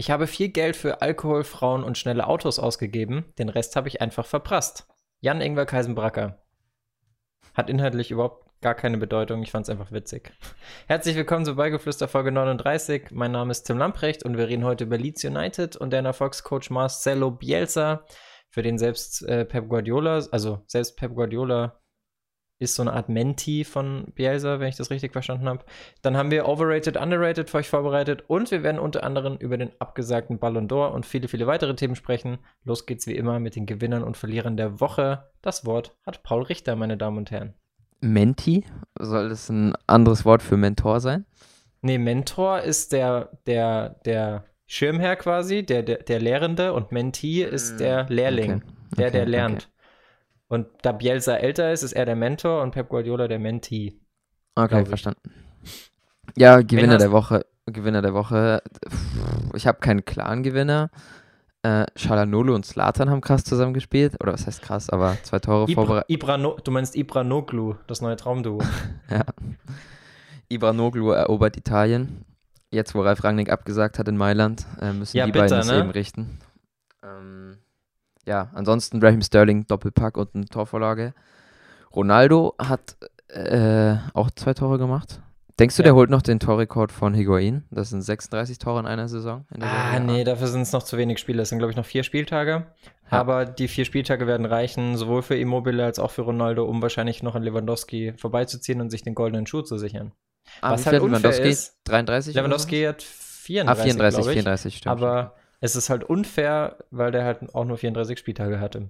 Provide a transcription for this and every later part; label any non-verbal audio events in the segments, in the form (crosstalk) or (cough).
Ich habe viel Geld für Alkohol, Frauen und schnelle Autos ausgegeben. Den Rest habe ich einfach verprasst. Jan Ingwer Keisenbracker. Hat inhaltlich überhaupt gar keine Bedeutung. Ich fand es einfach witzig. Herzlich willkommen zu Beigeflüster Folge 39. Mein Name ist Tim Lamprecht und wir reden heute über Leeds United und den Erfolgscoach Marcelo Bielsa, für den selbst äh, Pep Guardiola, also selbst Pep Guardiola ist so eine Art Menti von Bielsa, wenn ich das richtig verstanden habe. Dann haben wir Overrated, Underrated für euch vorbereitet und wir werden unter anderem über den abgesagten Ballon d'Or und viele, viele weitere Themen sprechen. Los geht's wie immer mit den Gewinnern und Verlierern der Woche. Das Wort hat Paul Richter, meine Damen und Herren. Menti? Soll das ein anderes Wort für Mentor sein? Nee, Mentor ist der, der, der Schirmherr quasi, der, der, der Lehrende und Mentee ist hm, der Lehrling, okay. der, okay, der lernt. Okay. Und da Bielsa älter ist, ist er der Mentor und Pep Guardiola der Mentee. Okay, verstanden. Ja, Gewinner der Woche. Gewinner der Woche. Ich habe keinen klaren Gewinner. Äh, Shalanolo und Slatan haben krass zusammengespielt. Oder was heißt krass, aber zwei Tore vorbereitet. No, du meinst Ibra Noglu, das neue Traumduo. (laughs) ja. Ibra Noglu erobert Italien. Jetzt, wo Ralf Rangnick abgesagt hat in Mailand, äh, müssen ja, die bitter, beiden es ne? eben richten. Ähm, ja, ansonsten Raheem Sterling, Doppelpack und eine Torvorlage. Ronaldo hat äh, auch zwei Tore gemacht. Denkst du, ja. der holt noch den Torrekord von Higuain? Das sind 36 Tore in einer Saison. In ah, nee, dafür sind es noch zu wenig Spiele. Es sind, glaube ich, noch vier Spieltage. Ja. Aber die vier Spieltage werden reichen, sowohl für Immobile als auch für Ronaldo, um wahrscheinlich noch an Lewandowski vorbeizuziehen und sich den goldenen Schuh zu sichern. Ah, Was halt Lewandowski? Ist, 33? Lewandowski hat 34, ah, 34, 34, stimmt. Aber es ist halt unfair, weil der halt auch nur 34 Spieltage hatte.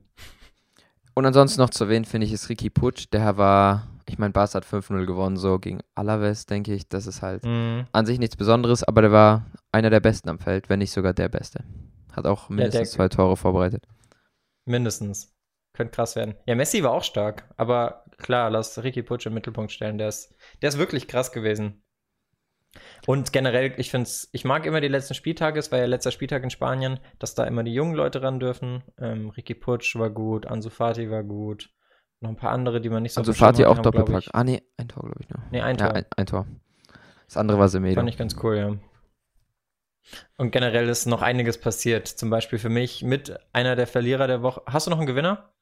Und ansonsten noch zu erwähnen, finde ich, ist Ricky Putsch. Der war, ich meine, Barca hat 5-0 gewonnen, so gegen Alaves, denke ich. Das ist halt mhm. an sich nichts Besonderes, aber der war einer der Besten am Feld, wenn nicht sogar der Beste. Hat auch mindestens ja, zwei Tore vorbereitet. Mindestens. Könnte krass werden. Ja, Messi war auch stark, aber klar, lass Ricky Putsch im Mittelpunkt stellen. Der ist, der ist wirklich krass gewesen. Und generell, ich finde ich mag immer die letzten Spieltage, es war ja letzter Spieltag in Spanien, dass da immer die jungen Leute ran dürfen. Ähm, Ricky Putsch war gut, Ansu Fati war gut, noch ein paar andere, die man nicht so Ansu Fati auch Doppelpack. Ah, nee, ein Tor, glaube ich noch. Nee, ein Tor. Ja, ein, ein, Tor. Das andere war Semedo. Fand ich ganz cool, ja. Und generell ist noch einiges passiert. Zum Beispiel für mich mit einer der Verlierer der Woche. Hast du noch einen Gewinner?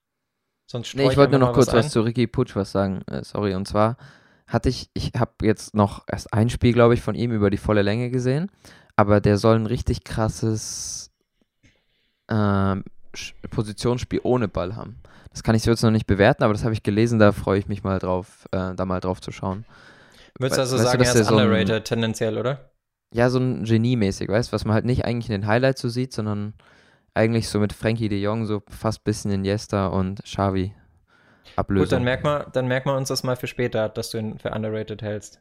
Sonst nee, ich wollte nur noch kurz was, was zu Ricky Putsch was sagen. Äh, sorry, und zwar hatte ich, ich habe jetzt noch erst ein Spiel, glaube ich, von ihm über die volle Länge gesehen, aber der soll ein richtig krasses äh, Positionsspiel ohne Ball haben. Das kann ich so jetzt noch nicht bewerten, aber das habe ich gelesen, da freue ich mich mal drauf, äh, da mal drauf zu schauen. Würdest du also weißt sagen, du, er ist underrated so ein, tendenziell, oder? Ja, so ein Genie-mäßig, weißt du, was man halt nicht eigentlich in den Highlights so sieht, sondern eigentlich so mit Frankie de Jong so fast bisschen in Jester und Xavi Ablösung. Gut, dann merkt man, dann merkt man uns das mal für später, dass du ihn für underrated hältst.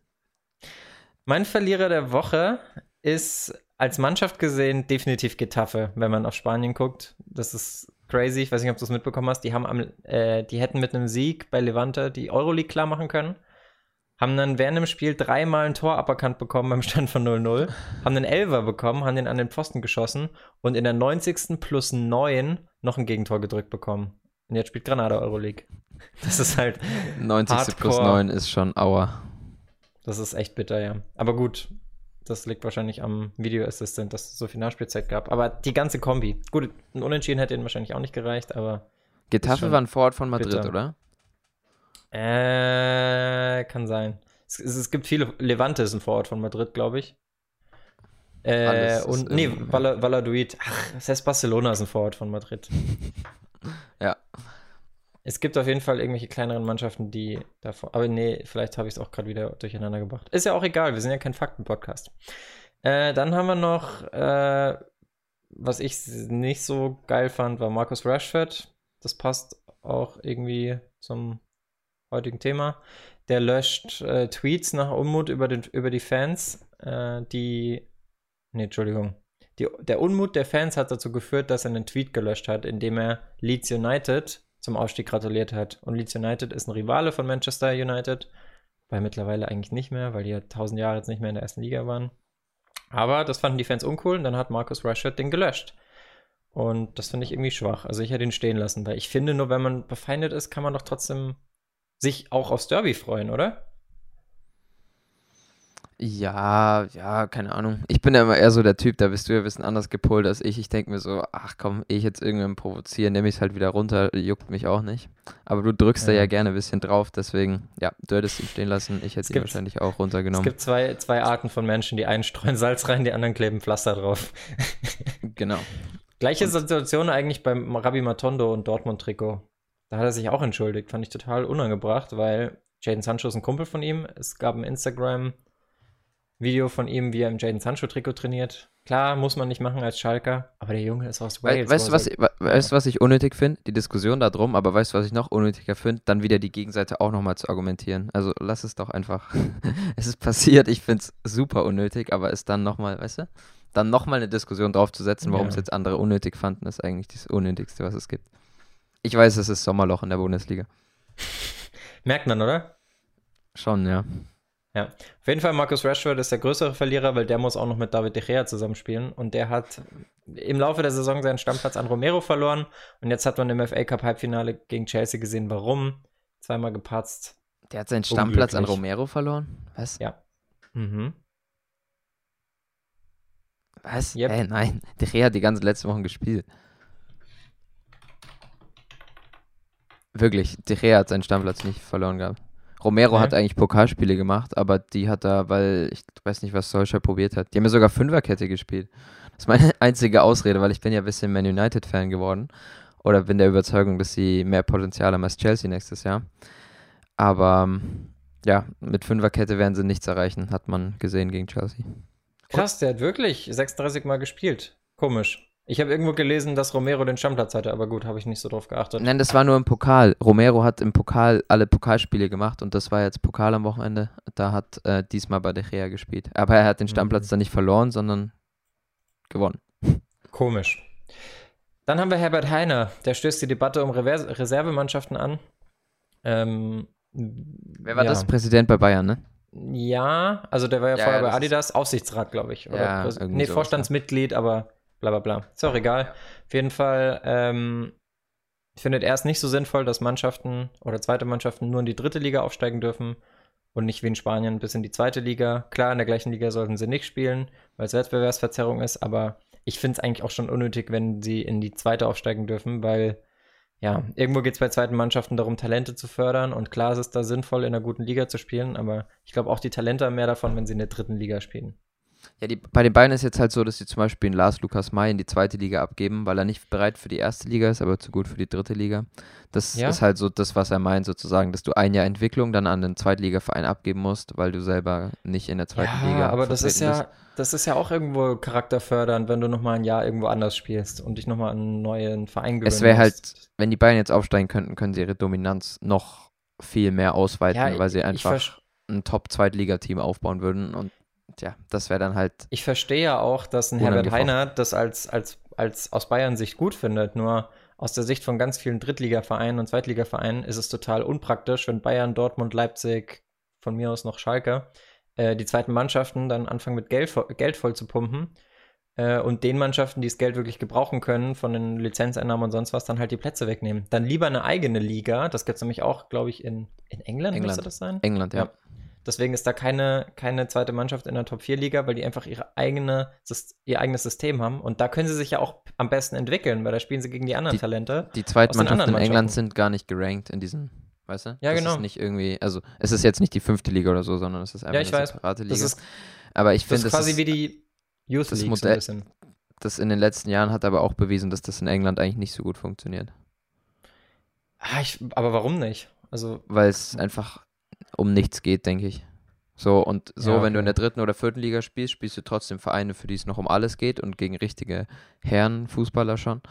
Mein Verlierer der Woche ist als Mannschaft gesehen definitiv Getafe, wenn man auf Spanien guckt. Das ist crazy. Ich weiß nicht, ob du es mitbekommen hast. Die haben am, äh, die hätten mit einem Sieg bei Levante die Euroleague klar machen können. Haben dann während dem Spiel dreimal ein Tor aberkannt bekommen beim Stand von 0-0. haben einen Elver bekommen, haben den an den Pfosten geschossen und in der 90. plus 9 noch ein Gegentor gedrückt bekommen. Und jetzt spielt Granada Euroleague. Das ist halt. 90. Hardcore. plus 9 ist schon Aua. Das ist echt bitter, ja. Aber gut, das liegt wahrscheinlich am Video Assistant, dass es so viel Nachspielzeit gab. Aber die ganze Kombi. Gut, ein Unentschieden hätte ihnen wahrscheinlich auch nicht gereicht, aber. Getafe war ein Vorort von Madrid, bitter. oder? Äh, kann sein. Es, es, es, gibt viele. Levante ist ein Vorort von Madrid, glaube ich. Äh, und, nee, Valladolid. Ach, das heißt Barcelona ist ein Vorort von Madrid. (laughs) ja. Es gibt auf jeden Fall irgendwelche kleineren Mannschaften, die davon. Aber nee, vielleicht habe ich es auch gerade wieder durcheinander gebracht. Ist ja auch egal, wir sind ja kein Fakten-Podcast. Äh, dann haben wir noch, äh, was ich nicht so geil fand, war Markus Rashford. Das passt auch irgendwie zum heutigen Thema. Der löscht äh, Tweets nach Unmut über, den, über die Fans, äh, die. Nee, Entschuldigung. Die, der Unmut der Fans hat dazu geführt, dass er einen Tweet gelöscht hat, in dem er Leeds United zum Aufstieg gratuliert hat. Und Leeds United ist ein Rivale von Manchester United, weil mittlerweile eigentlich nicht mehr, weil die ja tausend Jahre jetzt nicht mehr in der ersten Liga waren. Aber das fanden die Fans uncool und dann hat Marcus Rashford den gelöscht. Und das finde ich irgendwie schwach. Also ich hätte ihn stehen lassen, weil ich finde, nur wenn man befeindet ist, kann man doch trotzdem sich auch aufs Derby freuen, oder? Ja, ja, keine Ahnung. Ich bin ja immer eher so der Typ, da bist du ja ein bisschen anders gepolt als ich. Ich denke mir so, ach komm, ich jetzt irgendwann provozieren, nehme ich es halt wieder runter, juckt mich auch nicht. Aber du drückst ja. da ja gerne ein bisschen drauf, deswegen, ja, du hättest ihn stehen lassen, ich hätte ihn wahrscheinlich auch runtergenommen. Es gibt zwei, zwei Arten von Menschen, die einen streuen (laughs) Salz rein, die anderen kleben Pflaster drauf. (laughs) genau. Gleiche Situation eigentlich beim Rabbi Matondo und Dortmund-Trikot. Da hat er sich auch entschuldigt, fand ich total unangebracht, weil Jaden Sancho ist ein Kumpel von ihm. Es gab ein Instagram- Video von ihm, wie er im Jaden Sancho-Trikot trainiert. Klar, muss man nicht machen als Schalker, aber der Junge ist aus Wales. weißt du, was, ich, weißt, was ich unnötig finde? Die Diskussion darum, aber weißt du, was ich noch unnötiger finde? Dann wieder die Gegenseite auch nochmal zu argumentieren. Also lass es doch einfach. (laughs) es ist passiert, ich finde es super unnötig, aber es dann nochmal, weißt du? Dann nochmal eine Diskussion draufzusetzen, warum ja. es jetzt andere unnötig fanden, ist eigentlich das Unnötigste, was es gibt. Ich weiß, es ist Sommerloch in der Bundesliga. (laughs) Merkt man, oder? Schon, ja. Ja, auf jeden Fall Marcus Rashford ist der größere Verlierer, weil der muss auch noch mit David De Gea zusammenspielen und der hat im Laufe der Saison seinen Stammplatz an Romero verloren und jetzt hat man im FA Cup Halbfinale gegen Chelsea gesehen, warum. Zweimal gepatzt. Der hat seinen Stammplatz an Romero verloren? Was? Ja. Mhm. Was? Yep. Hey, nein, (laughs) De Gea hat die ganzen letzten Wochen gespielt. Wirklich, De Gea hat seinen Stammplatz nicht verloren gehabt. Romero okay. hat eigentlich Pokalspiele gemacht, aber die hat er, weil ich weiß nicht, was Solskjaer probiert hat. Die haben ja sogar Fünferkette gespielt. Das ist meine (laughs) einzige Ausrede, weil ich bin ja ein bisschen Man United-Fan geworden. Oder bin der Überzeugung, dass sie mehr Potenzial haben als Chelsea nächstes Jahr. Aber ja, mit Fünferkette werden sie nichts erreichen, hat man gesehen gegen Chelsea. Krass, der hat wirklich 36 Mal gespielt. Komisch. Ich habe irgendwo gelesen, dass Romero den Stammplatz hatte, aber gut, habe ich nicht so drauf geachtet. Nein, das war nur im Pokal. Romero hat im Pokal alle Pokalspiele gemacht und das war jetzt Pokal am Wochenende. Da hat äh, diesmal bei De Gea gespielt. Aber er hat den Stammplatz mhm. dann nicht verloren, sondern gewonnen. Komisch. Dann haben wir Herbert Heiner, der stößt die Debatte um Rever Reservemannschaften an. Ähm, Wer war ja. das? Präsident bei Bayern, ne? Ja, also der war ja, ja vorher bei Adidas, Aufsichtsrat, glaube ich. Oder ja, nee, Vorstandsmitglied, aber bla bla bla. Ist auch egal. Auf jeden Fall ähm, findet es nicht so sinnvoll, dass Mannschaften oder zweite Mannschaften nur in die dritte Liga aufsteigen dürfen und nicht wie in Spanien bis in die zweite Liga. Klar, in der gleichen Liga sollten sie nicht spielen, weil es Wettbewerbsverzerrung ist, aber ich finde es eigentlich auch schon unnötig, wenn sie in die zweite aufsteigen dürfen, weil ja, irgendwo geht es bei zweiten Mannschaften darum, Talente zu fördern und klar ist es da sinnvoll, in einer guten Liga zu spielen, aber ich glaube auch die Talente haben mehr davon, wenn sie in der dritten Liga spielen. Ja, die, bei den Bayern ist jetzt halt so, dass sie zum Beispiel einen Lars Lukas May in die zweite Liga abgeben, weil er nicht bereit für die erste Liga ist, aber zu gut für die dritte Liga. Das ja. ist halt so das, was er meint, sozusagen, dass du ein Jahr Entwicklung dann an den Zweitligaverein abgeben musst, weil du selber nicht in der zweiten ja, Liga aber das ist ja, bist. das ist ja auch irgendwo charakterfördernd, wenn du nochmal ein Jahr irgendwo anders spielst und dich nochmal an einen neuen Verein gewöhnst. Es wäre halt, wenn die Bayern jetzt aufsteigen könnten, können sie ihre Dominanz noch viel mehr ausweiten, ja, weil sie einfach ein Top-Zweitligateam aufbauen würden und tja, das wäre dann halt. Ich verstehe ja auch, dass ein Herbert Heiner das als, als, als aus Bayern Sicht gut findet, nur aus der Sicht von ganz vielen Drittligavereinen und Zweitligavereinen ist es total unpraktisch, wenn Bayern, Dortmund, Leipzig, von mir aus noch Schalke, äh, die zweiten Mannschaften dann anfangen mit Geld, Geld voll zu pumpen äh, und den Mannschaften, die das Geld wirklich gebrauchen können, von den Lizenzeinnahmen und sonst was, dann halt die Plätze wegnehmen. Dann lieber eine eigene Liga, das gibt es nämlich auch, glaube ich, in, in England, England, müsste das sein? England, ja. ja. Deswegen ist da keine, keine zweite Mannschaft in der Top-4-Liga, weil die einfach ihre eigene, ihr eigenes System haben. Und da können sie sich ja auch am besten entwickeln, weil da spielen sie gegen die anderen die, Talente. Die zweiten Mannschaften in England sind gar nicht gerankt in diesen, weißt du? Ja, das genau. Ist nicht irgendwie, also es ist jetzt nicht die fünfte Liga oder so, sondern es ist einfach ja, ich eine weiß. separate Liga. Das ist, aber ich finde, das ist quasi wie die Youth das League Modell, so Das in den letzten Jahren hat aber auch bewiesen, dass das in England eigentlich nicht so gut funktioniert. Ah, ich, aber warum nicht? Also, Weil es einfach um nichts geht, denke ich. So, und so, ja, okay. wenn du in der dritten oder vierten Liga spielst, spielst du trotzdem Vereine, für die es noch um alles geht und gegen richtige Herren, Fußballer schon.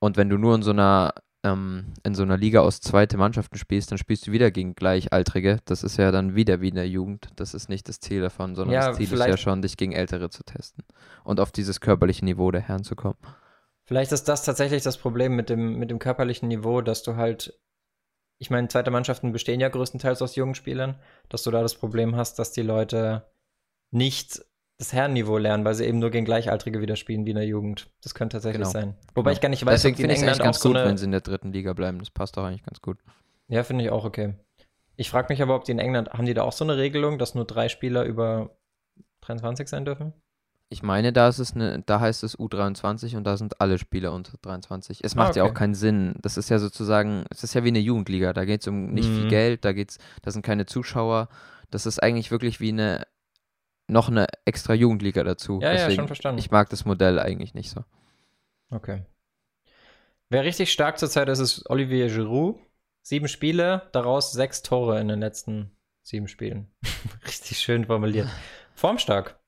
Und wenn du nur in so einer, ähm, in so einer Liga aus zweite Mannschaften spielst, dann spielst du wieder gegen Gleichaltrige. Das ist ja dann wieder wie in der Jugend. Das ist nicht das Ziel davon, sondern ja, das Ziel ist ja schon, dich gegen Ältere zu testen und auf dieses körperliche Niveau der Herren zu kommen. Vielleicht ist das tatsächlich das Problem mit dem, mit dem körperlichen Niveau, dass du halt ich meine, zweite Mannschaften bestehen ja größtenteils aus jungen Spielern, dass du da das Problem hast, dass die Leute nicht das Herrenniveau lernen, weil sie eben nur gegen Gleichaltrige wieder spielen wie in der Jugend. Das könnte tatsächlich genau. sein. Wobei genau. ich gar nicht weiß, Deswegen finde ich es eigentlich ganz gut, so wenn sie in der dritten Liga bleiben. Das passt doch eigentlich ganz gut. Ja, finde ich auch okay. Ich frage mich aber, ob die in England, haben die da auch so eine Regelung, dass nur drei Spieler über 23 sein dürfen? Ich meine, da ist es eine, da heißt es U23 und da sind alle Spieler unter 23. Es macht ah, okay. ja auch keinen Sinn. Das ist ja sozusagen, es ist ja wie eine Jugendliga. Da geht es um nicht mhm. viel Geld, da geht's, da sind keine Zuschauer. Das ist eigentlich wirklich wie eine noch eine extra Jugendliga dazu. Ja, Deswegen, ja, schon verstanden. Ich mag das Modell eigentlich nicht so. Okay. Wer richtig stark zurzeit ist, ist Olivier Giroud. Sieben Spiele, daraus sechs Tore in den letzten sieben Spielen. (laughs) richtig schön formuliert. Formstark.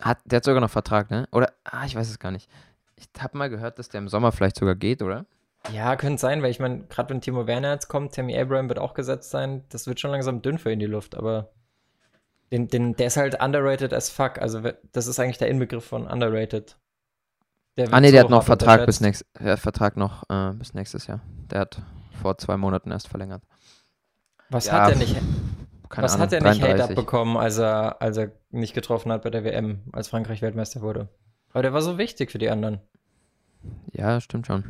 Hat, der hat sogar noch Vertrag, ne? Oder, ah, ich weiß es gar nicht. Ich habe mal gehört, dass der im Sommer vielleicht sogar geht, oder? Ja, könnte sein, weil ich meine, gerade wenn Timo Werner jetzt kommt, Tammy Abraham wird auch gesetzt sein, das wird schon langsam dünn für ihn die Luft, aber den, den, der ist halt underrated as fuck. Also das ist eigentlich der Inbegriff von underrated. ah ne, der hat noch Vertrag bis, nächst, der Vertrag noch äh, bis nächstes Jahr. Der hat vor zwei Monaten erst verlängert. Was ja, hat er nicht? Was Ahnung, hat er nicht Hate abbekommen, als er, als er nicht getroffen hat bei der WM, als Frankreich Weltmeister wurde? Aber der war so wichtig für die anderen. Ja, stimmt schon.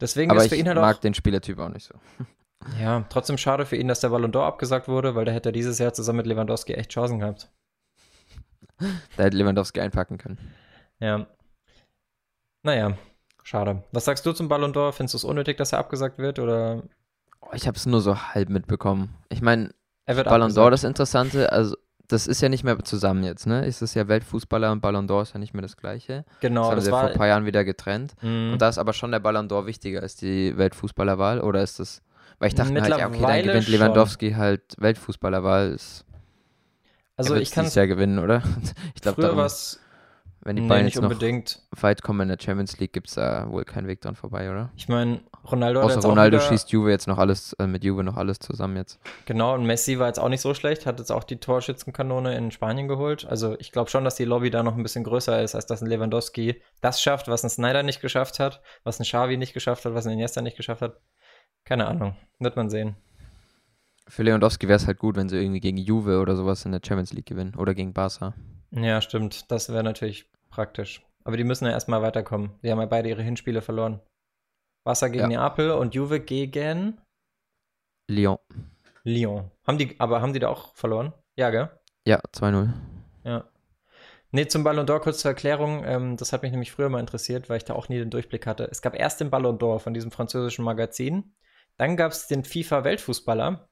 Deswegen Aber ist für ihn halt auch. Ich mag den Spielertyp auch nicht so. (laughs) Ja, trotzdem schade für ihn, dass der Ballon d'Or abgesagt wurde, weil der hätte dieses Jahr zusammen mit Lewandowski echt Chancen gehabt. (laughs) Da hätte Lewandowski einpacken können. Ja. Naja, schade. Was sagst du zum Ballon d'Or? Findest du es unnötig, dass er abgesagt wird? Oder? Oh, ich habe es nur so halb mitbekommen. Ich meine, Ballon d'Or das Interessante, also das ist ja nicht mehr zusammen jetzt, ne? Es ist ja Weltfußballer und Ballon d'Or ist ja nicht mehr das gleiche. Genau. Das haben das sie war, vor ein paar Jahren wieder getrennt. Mm. Und da ist aber schon der Ballon d'Or wichtiger als die Weltfußballerwahl oder ist das weil ich dachte halt, ja, okay, dann gewinnt Lewandowski schon. halt Weltfußballerwahl. Also ich kann es ja gewinnen, oder? (laughs) Ich glaube, darum, was wenn die nee, Bayern jetzt unbedingt. noch weit kommen in der Champions League, gibt es da wohl keinen Weg dran vorbei, oder? Ich meine, Ronaldo Außer Ronaldo schießt Juve jetzt noch alles, äh, mit Juve noch alles zusammen jetzt. Genau, und Messi war jetzt auch nicht so schlecht, hat jetzt auch die Torschützenkanone in Spanien geholt. Also ich glaube schon, dass die Lobby da noch ein bisschen größer ist, als dass ein Lewandowski das schafft, was ein Snyder nicht geschafft hat, was ein Xavi nicht geschafft hat, was ein Iniesta nicht geschafft hat. Keine Ahnung. Wird man sehen. Für Lewandowski wäre es halt gut, wenn sie irgendwie gegen Juve oder sowas in der Champions League gewinnen. Oder gegen Barca. Ja, stimmt. Das wäre natürlich praktisch. Aber die müssen ja erstmal weiterkommen. Die haben ja beide ihre Hinspiele verloren. Barca gegen ja. Neapel und Juve gegen Lyon. Lyon. Haben die, aber haben die da auch verloren? Ja, gell? Ja, 2-0. Ja. Nee, zum Ballon d'Or kurz zur Erklärung. Ähm, das hat mich nämlich früher mal interessiert, weil ich da auch nie den Durchblick hatte. Es gab erst den Ballon d'Or von diesem französischen Magazin. Dann gab es den FIFA-Weltfußballer.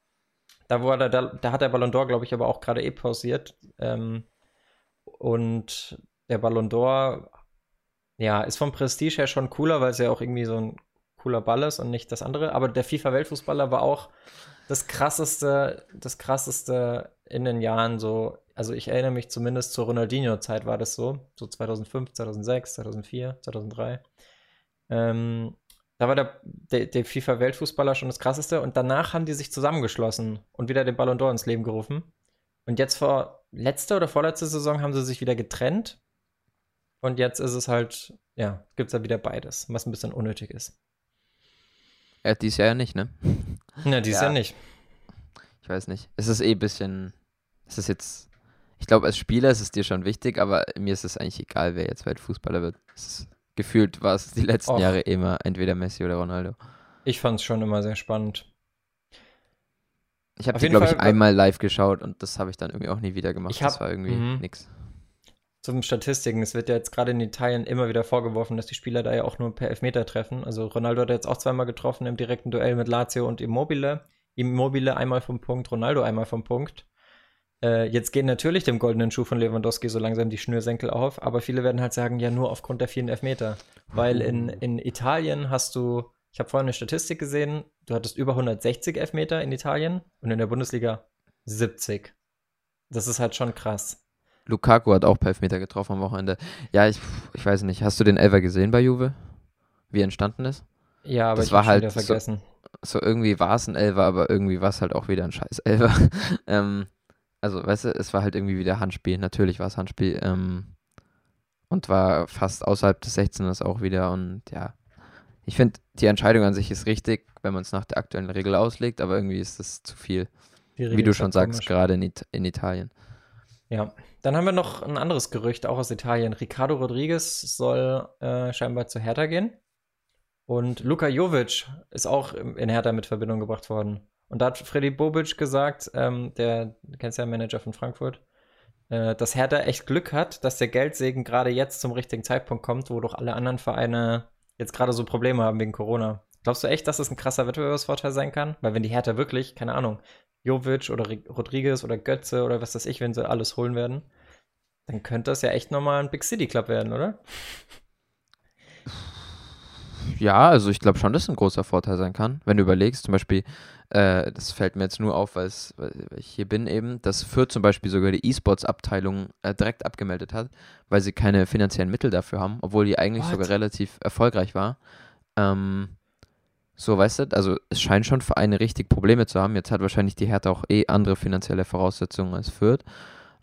Da, wurde, da, da hat der Ballon d'Or, glaube ich, aber auch gerade eh pausiert. Ähm, und der Ballon d'Or, ja, ist vom Prestige her schon cooler, weil es ja auch irgendwie so ein cooler Ball ist und nicht das andere. Aber der FIFA-Weltfußballer war auch das krasseste, das krasseste in den Jahren so. Also ich erinnere mich zumindest zur Ronaldinho-Zeit war das so, so 2005, 2006, 2004, 2003. Ähm, da war der, der, der FIFA-Weltfußballer schon das krasseste und danach haben die sich zusammengeschlossen und wieder den Ballon d'Or ins Leben gerufen. Und jetzt vor letzter oder vorletzter Saison haben sie sich wieder getrennt. Und jetzt ist es halt, ja, gibt es ja wieder beides, was ein bisschen unnötig ist. Ja, dies Jahr ja nicht, ne? Ja, dies ja. Jahr nicht. Ich weiß nicht. Es ist eh ein bisschen, es ist jetzt, ich glaube, als Spieler ist es dir schon wichtig, aber mir ist es eigentlich egal, wer jetzt Weltfußballer wird. Ist gefühlt war es die letzten Och. Jahre immer entweder Messi oder Ronaldo. Ich fand es schon immer sehr spannend. Ich habe die, glaube ich, einmal live geschaut und das habe ich dann irgendwie auch nie wieder gemacht. Hab, das war irgendwie mhm. nix. Zum Statistiken, es wird ja jetzt gerade in Italien immer wieder vorgeworfen, dass die Spieler da ja auch nur per Elfmeter treffen. Also Ronaldo hat jetzt auch zweimal getroffen im direkten Duell mit Lazio und Immobile. Immobile einmal vom Punkt, Ronaldo einmal vom Punkt. Äh, jetzt gehen natürlich dem goldenen Schuh von Lewandowski so langsam die Schnürsenkel auf, aber viele werden halt sagen, ja, nur aufgrund der vielen Elfmeter. Weil in, in Italien hast du, ich habe vorhin eine Statistik gesehen, du hattest über 160 Elfmeter in Italien und in der Bundesliga 70. Das ist halt schon krass. Lukaku hat auch Elfmeter getroffen am Wochenende. Ja, ich, ich weiß nicht. Hast du den Elfer gesehen bei Juve? Wie entstanden ist? Ja, aber das ich war halt vergessen. So, so irgendwie war es ein Elfer, aber irgendwie war es halt auch wieder ein scheiß Elfer. (laughs) ähm, also, weißt du, es war halt irgendwie wieder Handspiel. Natürlich war es Handspiel. Ähm, und war fast außerhalb des 16ers auch wieder. Und ja, ich finde, die Entscheidung an sich ist richtig, wenn man es nach der aktuellen Regel auslegt, aber irgendwie ist das zu viel. Wie du schon sagst, gerade in, It in Italien. Ja, dann haben wir noch ein anderes Gerücht, auch aus Italien. Ricardo Rodriguez soll äh, scheinbar zu Hertha gehen. Und Luka Jovic ist auch in Hertha mit Verbindung gebracht worden. Und da hat Freddy Bobic gesagt, ähm, der, kennst ja Manager von Frankfurt, äh, dass Hertha echt Glück hat, dass der Geldsegen gerade jetzt zum richtigen Zeitpunkt kommt, wo doch alle anderen Vereine jetzt gerade so Probleme haben wegen Corona. Glaubst du echt, dass das ein krasser Wettbewerbsvorteil sein kann? Weil wenn die Hertha wirklich, keine Ahnung, Jovic oder Rodriguez oder Götze oder was weiß ich, wenn sie alles holen werden, dann könnte das ja echt nochmal ein Big City Club werden, oder? Ja, also ich glaube schon, dass es ein großer Vorteil sein kann. Wenn du überlegst, zum Beispiel, äh, das fällt mir jetzt nur auf, weil ich hier bin eben, dass Fürth zum Beispiel sogar die E-Sports-Abteilung äh, direkt abgemeldet hat, weil sie keine finanziellen Mittel dafür haben, obwohl die eigentlich What? sogar relativ erfolgreich war. Ähm, so, weißt du, also es scheint schon Vereine richtig Probleme zu haben. Jetzt hat wahrscheinlich die Hertha auch eh andere finanzielle Voraussetzungen als Fürth.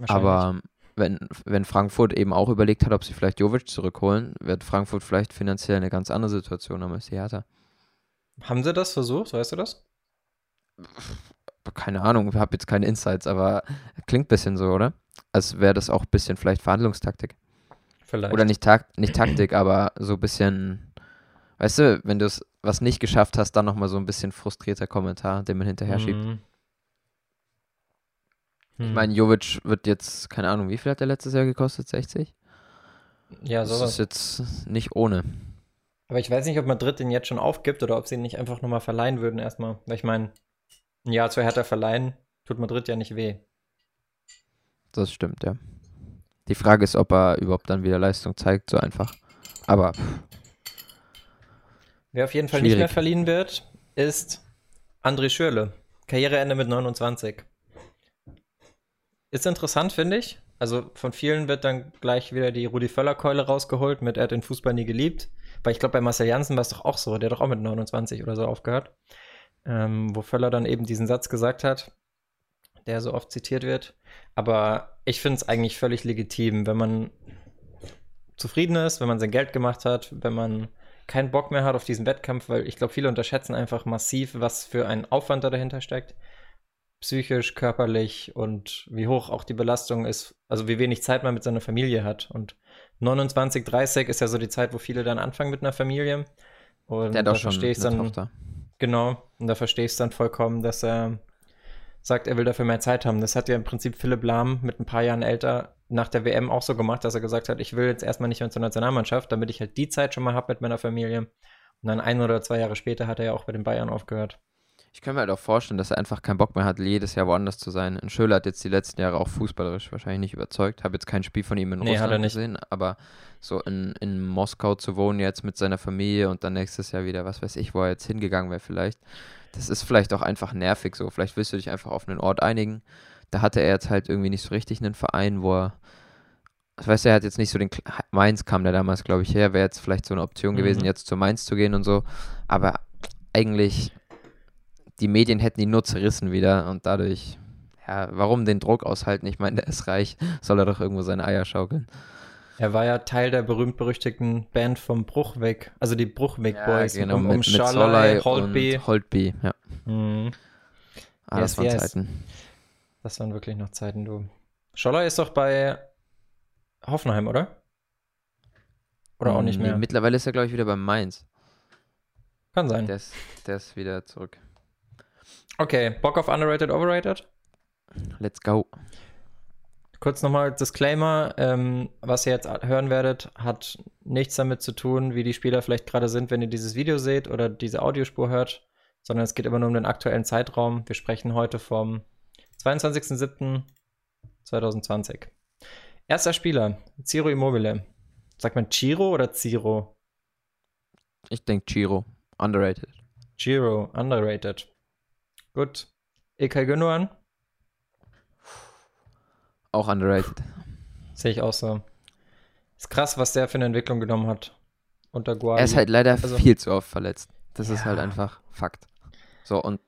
Aber wenn, wenn Frankfurt eben auch überlegt hat, ob sie vielleicht Jovic zurückholen, wird Frankfurt vielleicht finanziell eine ganz andere Situation haben als die Hertha. Haben sie das versucht, weißt du das? Keine Ahnung, ich habe jetzt keine Insights, aber klingt ein bisschen so, oder? Als wäre das auch ein bisschen vielleicht Verhandlungstaktik. Vielleicht. Oder nicht, tak nicht Taktik, aber so ein bisschen, weißt du, wenn du es was nicht geschafft hast, dann nochmal so ein bisschen frustrierter Kommentar, den man hinterher schiebt. Mhm. Ich meine, Jovic wird jetzt, keine Ahnung, wie viel hat der letztes Jahr gekostet? 60? Ja, sowas. Das ist jetzt nicht ohne. Aber ich weiß nicht, ob Madrid den jetzt schon aufgibt oder ob sie ihn nicht einfach nochmal verleihen würden erstmal. Weil ich meine, ein Jahr zu Hertha verleihen, tut Madrid ja nicht weh. Das stimmt, ja. Die Frage ist, ob er überhaupt dann wieder Leistung zeigt, so einfach. Aber. Wer auf jeden Fall schwierig. nicht mehr verliehen wird, ist André Schürle. Karriereende mit 29. Ist interessant, finde ich. Also von vielen wird dann gleich wieder die Rudi Völler-Keule rausgeholt mit Er hat den Fußball nie geliebt. Weil ich glaube, bei Marcel Janssen war es doch auch so. Der hat doch auch mit 29 oder so aufgehört. Ähm, wo Völler dann eben diesen Satz gesagt hat, der so oft zitiert wird. Aber ich finde es eigentlich völlig legitim, wenn man zufrieden ist, wenn man sein Geld gemacht hat, wenn man keinen Bock mehr hat auf diesen Wettkampf, weil ich glaube, viele unterschätzen einfach massiv, was für ein Aufwand da dahinter steckt psychisch, körperlich und wie hoch auch die Belastung ist, also wie wenig Zeit man mit seiner Familie hat. Und 29, 30 ist ja so die Zeit, wo viele dann anfangen mit einer Familie. Und Der da verstehe ich dann. Tochter. Genau, und da verstehe ich es dann vollkommen, dass er sagt, er will dafür mehr Zeit haben. Das hat ja im Prinzip Philipp Lahm mit ein paar Jahren älter nach der WM auch so gemacht, dass er gesagt hat, ich will jetzt erstmal nicht mehr zur Nationalmannschaft, damit ich halt die Zeit schon mal habe mit meiner Familie. Und dann ein oder zwei Jahre später hat er ja auch bei den Bayern aufgehört. Ich kann mir halt auch vorstellen, dass er einfach keinen Bock mehr hat, jedes Jahr woanders zu sein. Und Schöler hat jetzt die letzten Jahre auch fußballerisch wahrscheinlich nicht überzeugt. Habe jetzt kein Spiel von ihm in nee, Russland gesehen, aber so in, in Moskau zu wohnen jetzt mit seiner Familie und dann nächstes Jahr wieder, was weiß ich, wo er jetzt hingegangen wäre vielleicht. Das ist vielleicht auch einfach nervig so. Vielleicht willst du dich einfach auf einen Ort einigen. Da hatte er jetzt halt irgendwie nicht so richtig einen Verein, wo er ich weiß, er hat jetzt nicht so den Mainz kam der damals, glaube ich, her, wäre jetzt vielleicht so eine Option gewesen, mhm. jetzt zu Mainz zu gehen und so. Aber eigentlich die Medien hätten ihn nur zerrissen wieder und dadurch, ja, warum den Druck aushalten? Ich meine, der ist reich, soll er doch irgendwo seine Eier schaukeln. Er war ja Teil der berühmt-berüchtigten Band vom Bruchweg, also die Bruchweg Boys. Ja, genau, um, um mit, mit Holtby. Holtby, ja. Mhm. Ah, yes, das waren yes. Zeiten. Das waren wirklich noch Zeiten, du. Scholler ist doch bei Hoffenheim, oder? Oder auch nicht mehr? Nee, mittlerweile ist er, glaube ich, wieder bei Mainz. Kann sein. Der ist, der ist wieder zurück. Okay, Bock auf Underrated, Overrated? Let's go. Kurz nochmal Disclaimer, ähm, was ihr jetzt hören werdet, hat nichts damit zu tun, wie die Spieler vielleicht gerade sind, wenn ihr dieses Video seht oder diese Audiospur hört, sondern es geht immer nur um den aktuellen Zeitraum. Wir sprechen heute vom 22.07.2020. Erster Spieler, Ciro Immobile. Sagt man Ciro oder Ciro? Ich denke Ciro, underrated. Ciro, underrated. Gut. Ilkay Gündogan? Auch underrated. Sehe ich auch so. Ist krass, was der für eine Entwicklung genommen hat. Unter Guardiola. Er ist halt leider also, viel zu oft verletzt. Das ja. ist halt einfach Fakt. So, und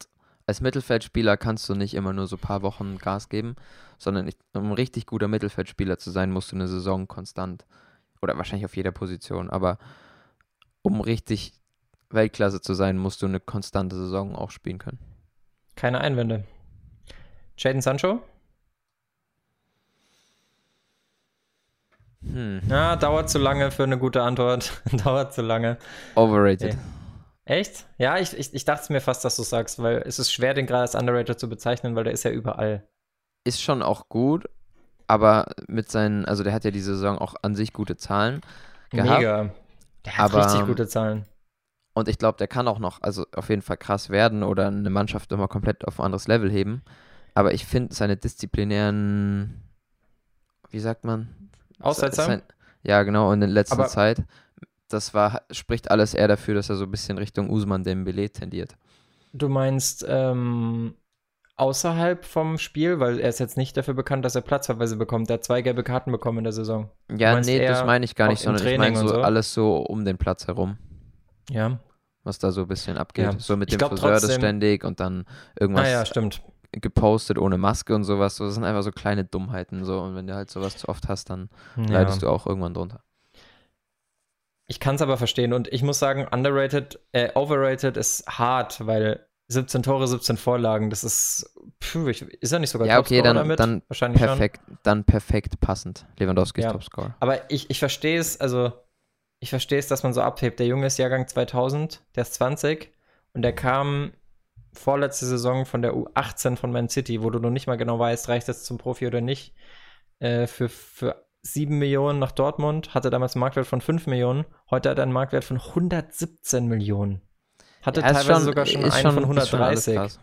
als Mittelfeldspieler kannst du nicht immer nur so ein paar Wochen Gas geben, sondern um ein richtig guter Mittelfeldspieler zu sein, musst du eine Saison konstant oder wahrscheinlich auf jeder Position, aber um richtig Weltklasse zu sein, musst du eine konstante Saison auch spielen können. Keine Einwände. Jaden Sancho? Hm. Ja, dauert zu lange für eine gute Antwort. (laughs) dauert zu lange. Overrated. Okay. Echt? Ja, ich, ich, ich dachte mir fast, dass du sagst, weil es ist schwer, den gerade als underrated zu bezeichnen, weil der ist ja überall. Ist schon auch gut, aber mit seinen, also der hat ja diese Saison auch an sich gute Zahlen gehabt. Mega. Der hat aber, richtig gute Zahlen. Und ich glaube, der kann auch noch, also auf jeden Fall krass werden oder eine Mannschaft immer komplett auf ein anderes Level heben. Aber ich finde seine disziplinären, wie sagt man? Aussetzer? ja, genau, in der letzten aber Zeit. Das war, spricht alles eher dafür, dass er so ein bisschen Richtung Usman Dembele tendiert. Du meinst ähm, außerhalb vom Spiel, weil er ist jetzt nicht dafür bekannt, dass er Platzverweise bekommt. Er hat zwei gelbe Karten bekommen in der Saison. Ja, nee, das meine ich gar nicht, sondern ich meine so, so, alles so um den Platz herum. Ja. Was da so ein bisschen abgeht. Ja. So mit dem glaub, Friseur das ständig und dann irgendwas ah, ja, stimmt. Gepostet ohne Maske und sowas. das sind einfach so kleine Dummheiten so. Und wenn du halt sowas zu oft hast, dann ja. leidest du auch irgendwann drunter. Ich kann es aber verstehen und ich muss sagen, underrated, äh, overrated ist hart, weil 17 Tore, 17 Vorlagen, das ist, pfuh, ist er nicht sogar Ja, okay, dann, damit? dann Wahrscheinlich perfekt, schon. dann perfekt passend. Lewandowski ja. Topscorer. Aber ich, ich verstehe es, also ich verstehe es, dass man so abhebt. Der Junge ist Jahrgang 2000, der ist 20 und der kam vorletzte Saison von der U18 von Man City, wo du noch nicht mal genau weißt, reicht das zum Profi oder nicht, äh, für, für 7 Millionen nach Dortmund, hatte damals einen Marktwert von 5 Millionen, heute hat er einen Marktwert von 117 Millionen. Hatte ja, teilweise schon, sogar schon einen schon, von 130.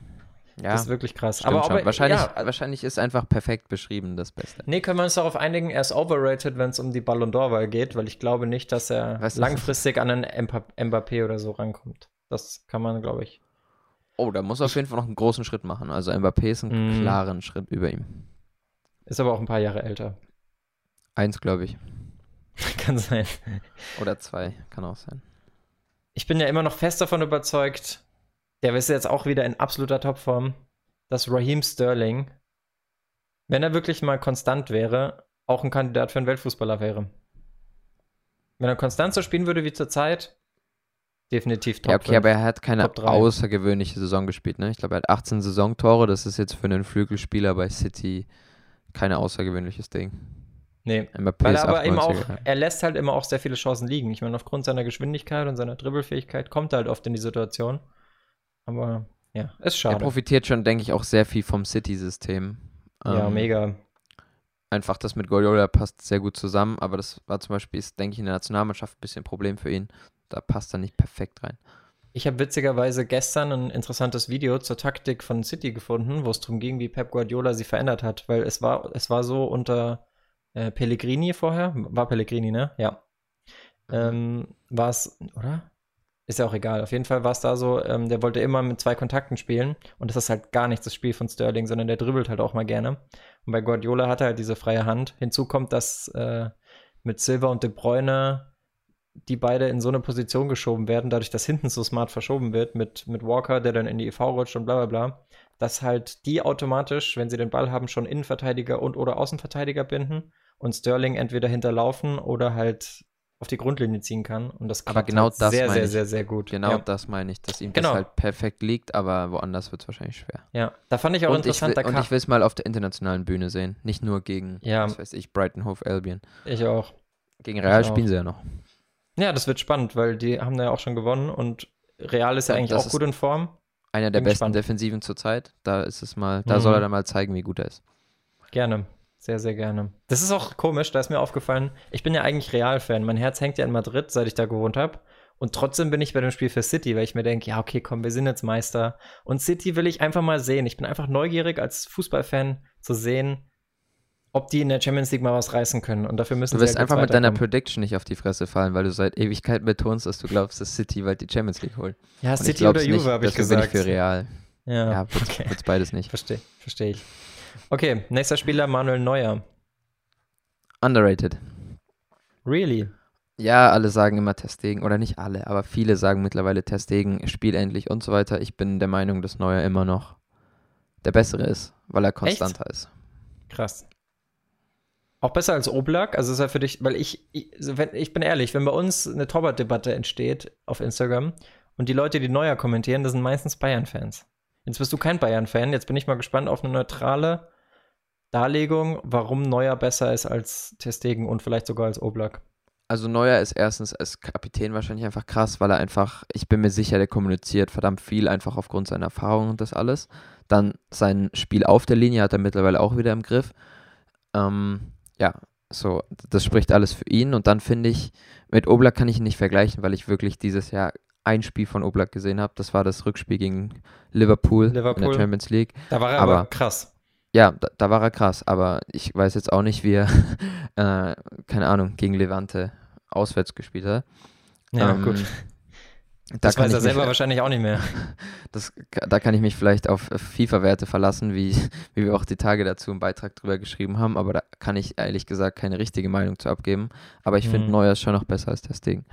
Ja, das ist wirklich krass. Aber, aber wahrscheinlich, ja, wahrscheinlich ist einfach perfekt beschrieben das Beste. Nee, können wir uns darauf einigen, er ist overrated, wenn es um die Ballon d'Or-Wahl geht, weil ich glaube nicht, dass er langfristig an einen Mbappé oder so rankommt. Das kann man, glaube ich. Oh, da muss er auf jeden Fall noch einen großen Schritt machen. Also Mbappé ist einen mm. klaren Schritt über ihm. Ist aber auch ein paar Jahre älter. Eins, glaube ich. (laughs) kann sein. Oder zwei, kann auch sein. Ich bin ja immer noch fest davon überzeugt, der ist jetzt auch wieder in absoluter Topform, dass Raheem Sterling, wenn er wirklich mal konstant wäre, auch ein Kandidat für einen Weltfußballer wäre. Wenn er konstant so spielen würde wie zurzeit, definitiv top. Ja, okay, 5, aber er hat keine außergewöhnliche Saison gespielt, ne? Ich glaube, er hat 18 Saisontore, das ist jetzt für einen Flügelspieler bei City kein außergewöhnliches Ding. Nee, weil er aber eben auch, er lässt halt immer auch sehr viele Chancen liegen. Ich meine, aufgrund seiner Geschwindigkeit und seiner Dribbelfähigkeit kommt er halt oft in die Situation. Aber ja, ist schade. Er profitiert schon, denke ich, auch sehr viel vom City-System. Ja, ähm, mega. Einfach das mit Guardiola passt sehr gut zusammen, aber das war zum Beispiel, ist, denke ich, in der Nationalmannschaft ein bisschen ein Problem für ihn. Da passt er nicht perfekt rein. Ich habe witzigerweise gestern ein interessantes Video zur Taktik von City gefunden, wo es darum ging, wie Pep Guardiola sie verändert hat, weil es war, es war so unter äh, Pellegrini vorher. War Pellegrini, ne? Ja. Ähm, war es, oder? Ist ja auch egal. Auf jeden Fall war es da so, ähm, der wollte immer mit zwei Kontakten spielen und das ist halt gar nicht das Spiel von Sterling, sondern der dribbelt halt auch mal gerne. Und bei Guardiola hat er halt diese freie Hand. Hinzu kommt, dass äh, mit Silva und De Bruyne die beide in so eine Position geschoben werden, dadurch, dass hinten so smart verschoben wird mit, mit Walker, der dann in die EV rutscht und bla bla bla, dass halt die automatisch, wenn sie den Ball haben, schon Innenverteidiger und oder Außenverteidiger binden und Sterling entweder hinterlaufen oder halt auf die Grundlinie ziehen kann. Und das aber genau halt das sehr, sehr, sehr, sehr gut. Genau ja. das meine ich, dass ihm genau. das halt perfekt liegt, aber woanders wird es wahrscheinlich schwer. Ja, da fand ich auch und interessant. Ich will, und ich will es mal auf der internationalen Bühne sehen, nicht nur gegen, ja. was weiß ich, Brighton Hove Albion. Ich auch. Gegen Real ich spielen auch. sie ja noch. Ja, das wird spannend, weil die haben da ja auch schon gewonnen und Real ist ja eigentlich auch gut in Form. Einer der Bin besten gespannt. Defensiven zurzeit. Da ist es mal, da mhm. soll er dann mal zeigen, wie gut er ist. Gerne. Sehr, sehr gerne. Das ist auch komisch, da ist mir aufgefallen, ich bin ja eigentlich Real-Fan. Mein Herz hängt ja in Madrid, seit ich da gewohnt habe. Und trotzdem bin ich bei dem Spiel für City, weil ich mir denke, ja, okay, komm, wir sind jetzt Meister. Und City will ich einfach mal sehen. Ich bin einfach neugierig als Fußballfan zu sehen, ob die in der Champions League mal was reißen können. Und dafür müssen du wirst halt einfach mit deiner Prediction nicht auf die Fresse fallen, weil du seit Ewigkeit betonst, dass du glaubst, dass City bald die Champions League holt. Ja, Und City oder Juve, habe ich gesagt. Bin ich für Real. Ja, ja wird's, okay. wird's beides nicht. Verstehe, verstehe ich. Okay, nächster Spieler Manuel Neuer. Underrated. Really? Ja, alle sagen immer Testegen, oder nicht alle, aber viele sagen mittlerweile Testegen, spiel endlich und so weiter. Ich bin der Meinung, dass Neuer immer noch der bessere ist, weil er konstanter Echt? ist. Krass. Auch besser als Oblak? Also ist er für dich, weil ich, ich, wenn, ich bin ehrlich, wenn bei uns eine Torwart-Debatte entsteht auf Instagram und die Leute, die Neuer kommentieren, das sind meistens Bayern-Fans. Jetzt bist du kein Bayern-Fan, jetzt bin ich mal gespannt auf eine neutrale Darlegung, warum Neuer besser ist als Testegen und vielleicht sogar als Oblak. Also Neuer ist erstens als Kapitän wahrscheinlich einfach krass, weil er einfach, ich bin mir sicher, der kommuniziert verdammt viel, einfach aufgrund seiner Erfahrung und das alles. Dann sein Spiel auf der Linie hat er mittlerweile auch wieder im Griff. Ähm, ja, so, das spricht alles für ihn. Und dann finde ich, mit Oblak kann ich ihn nicht vergleichen, weil ich wirklich dieses Jahr ein Spiel von Oblak gesehen habe. Das war das Rückspiel gegen Liverpool, Liverpool. in der Champions League. Da war er aber, aber krass. Ja, da, da, war er krass, aber ich weiß jetzt auch nicht, wie er, (laughs) äh, keine Ahnung, gegen Levante auswärts gespielt hat. Ja, ähm, gut. Da das weiß er selber mich, (laughs) wahrscheinlich auch nicht mehr. Das, da kann ich mich vielleicht auf FIFA-Werte verlassen, wie, wie wir auch die Tage dazu einen Beitrag drüber geschrieben haben, aber da kann ich ehrlich gesagt keine richtige Meinung zu abgeben. Aber ich finde, hm. Neuer ist schon noch besser als Testegen.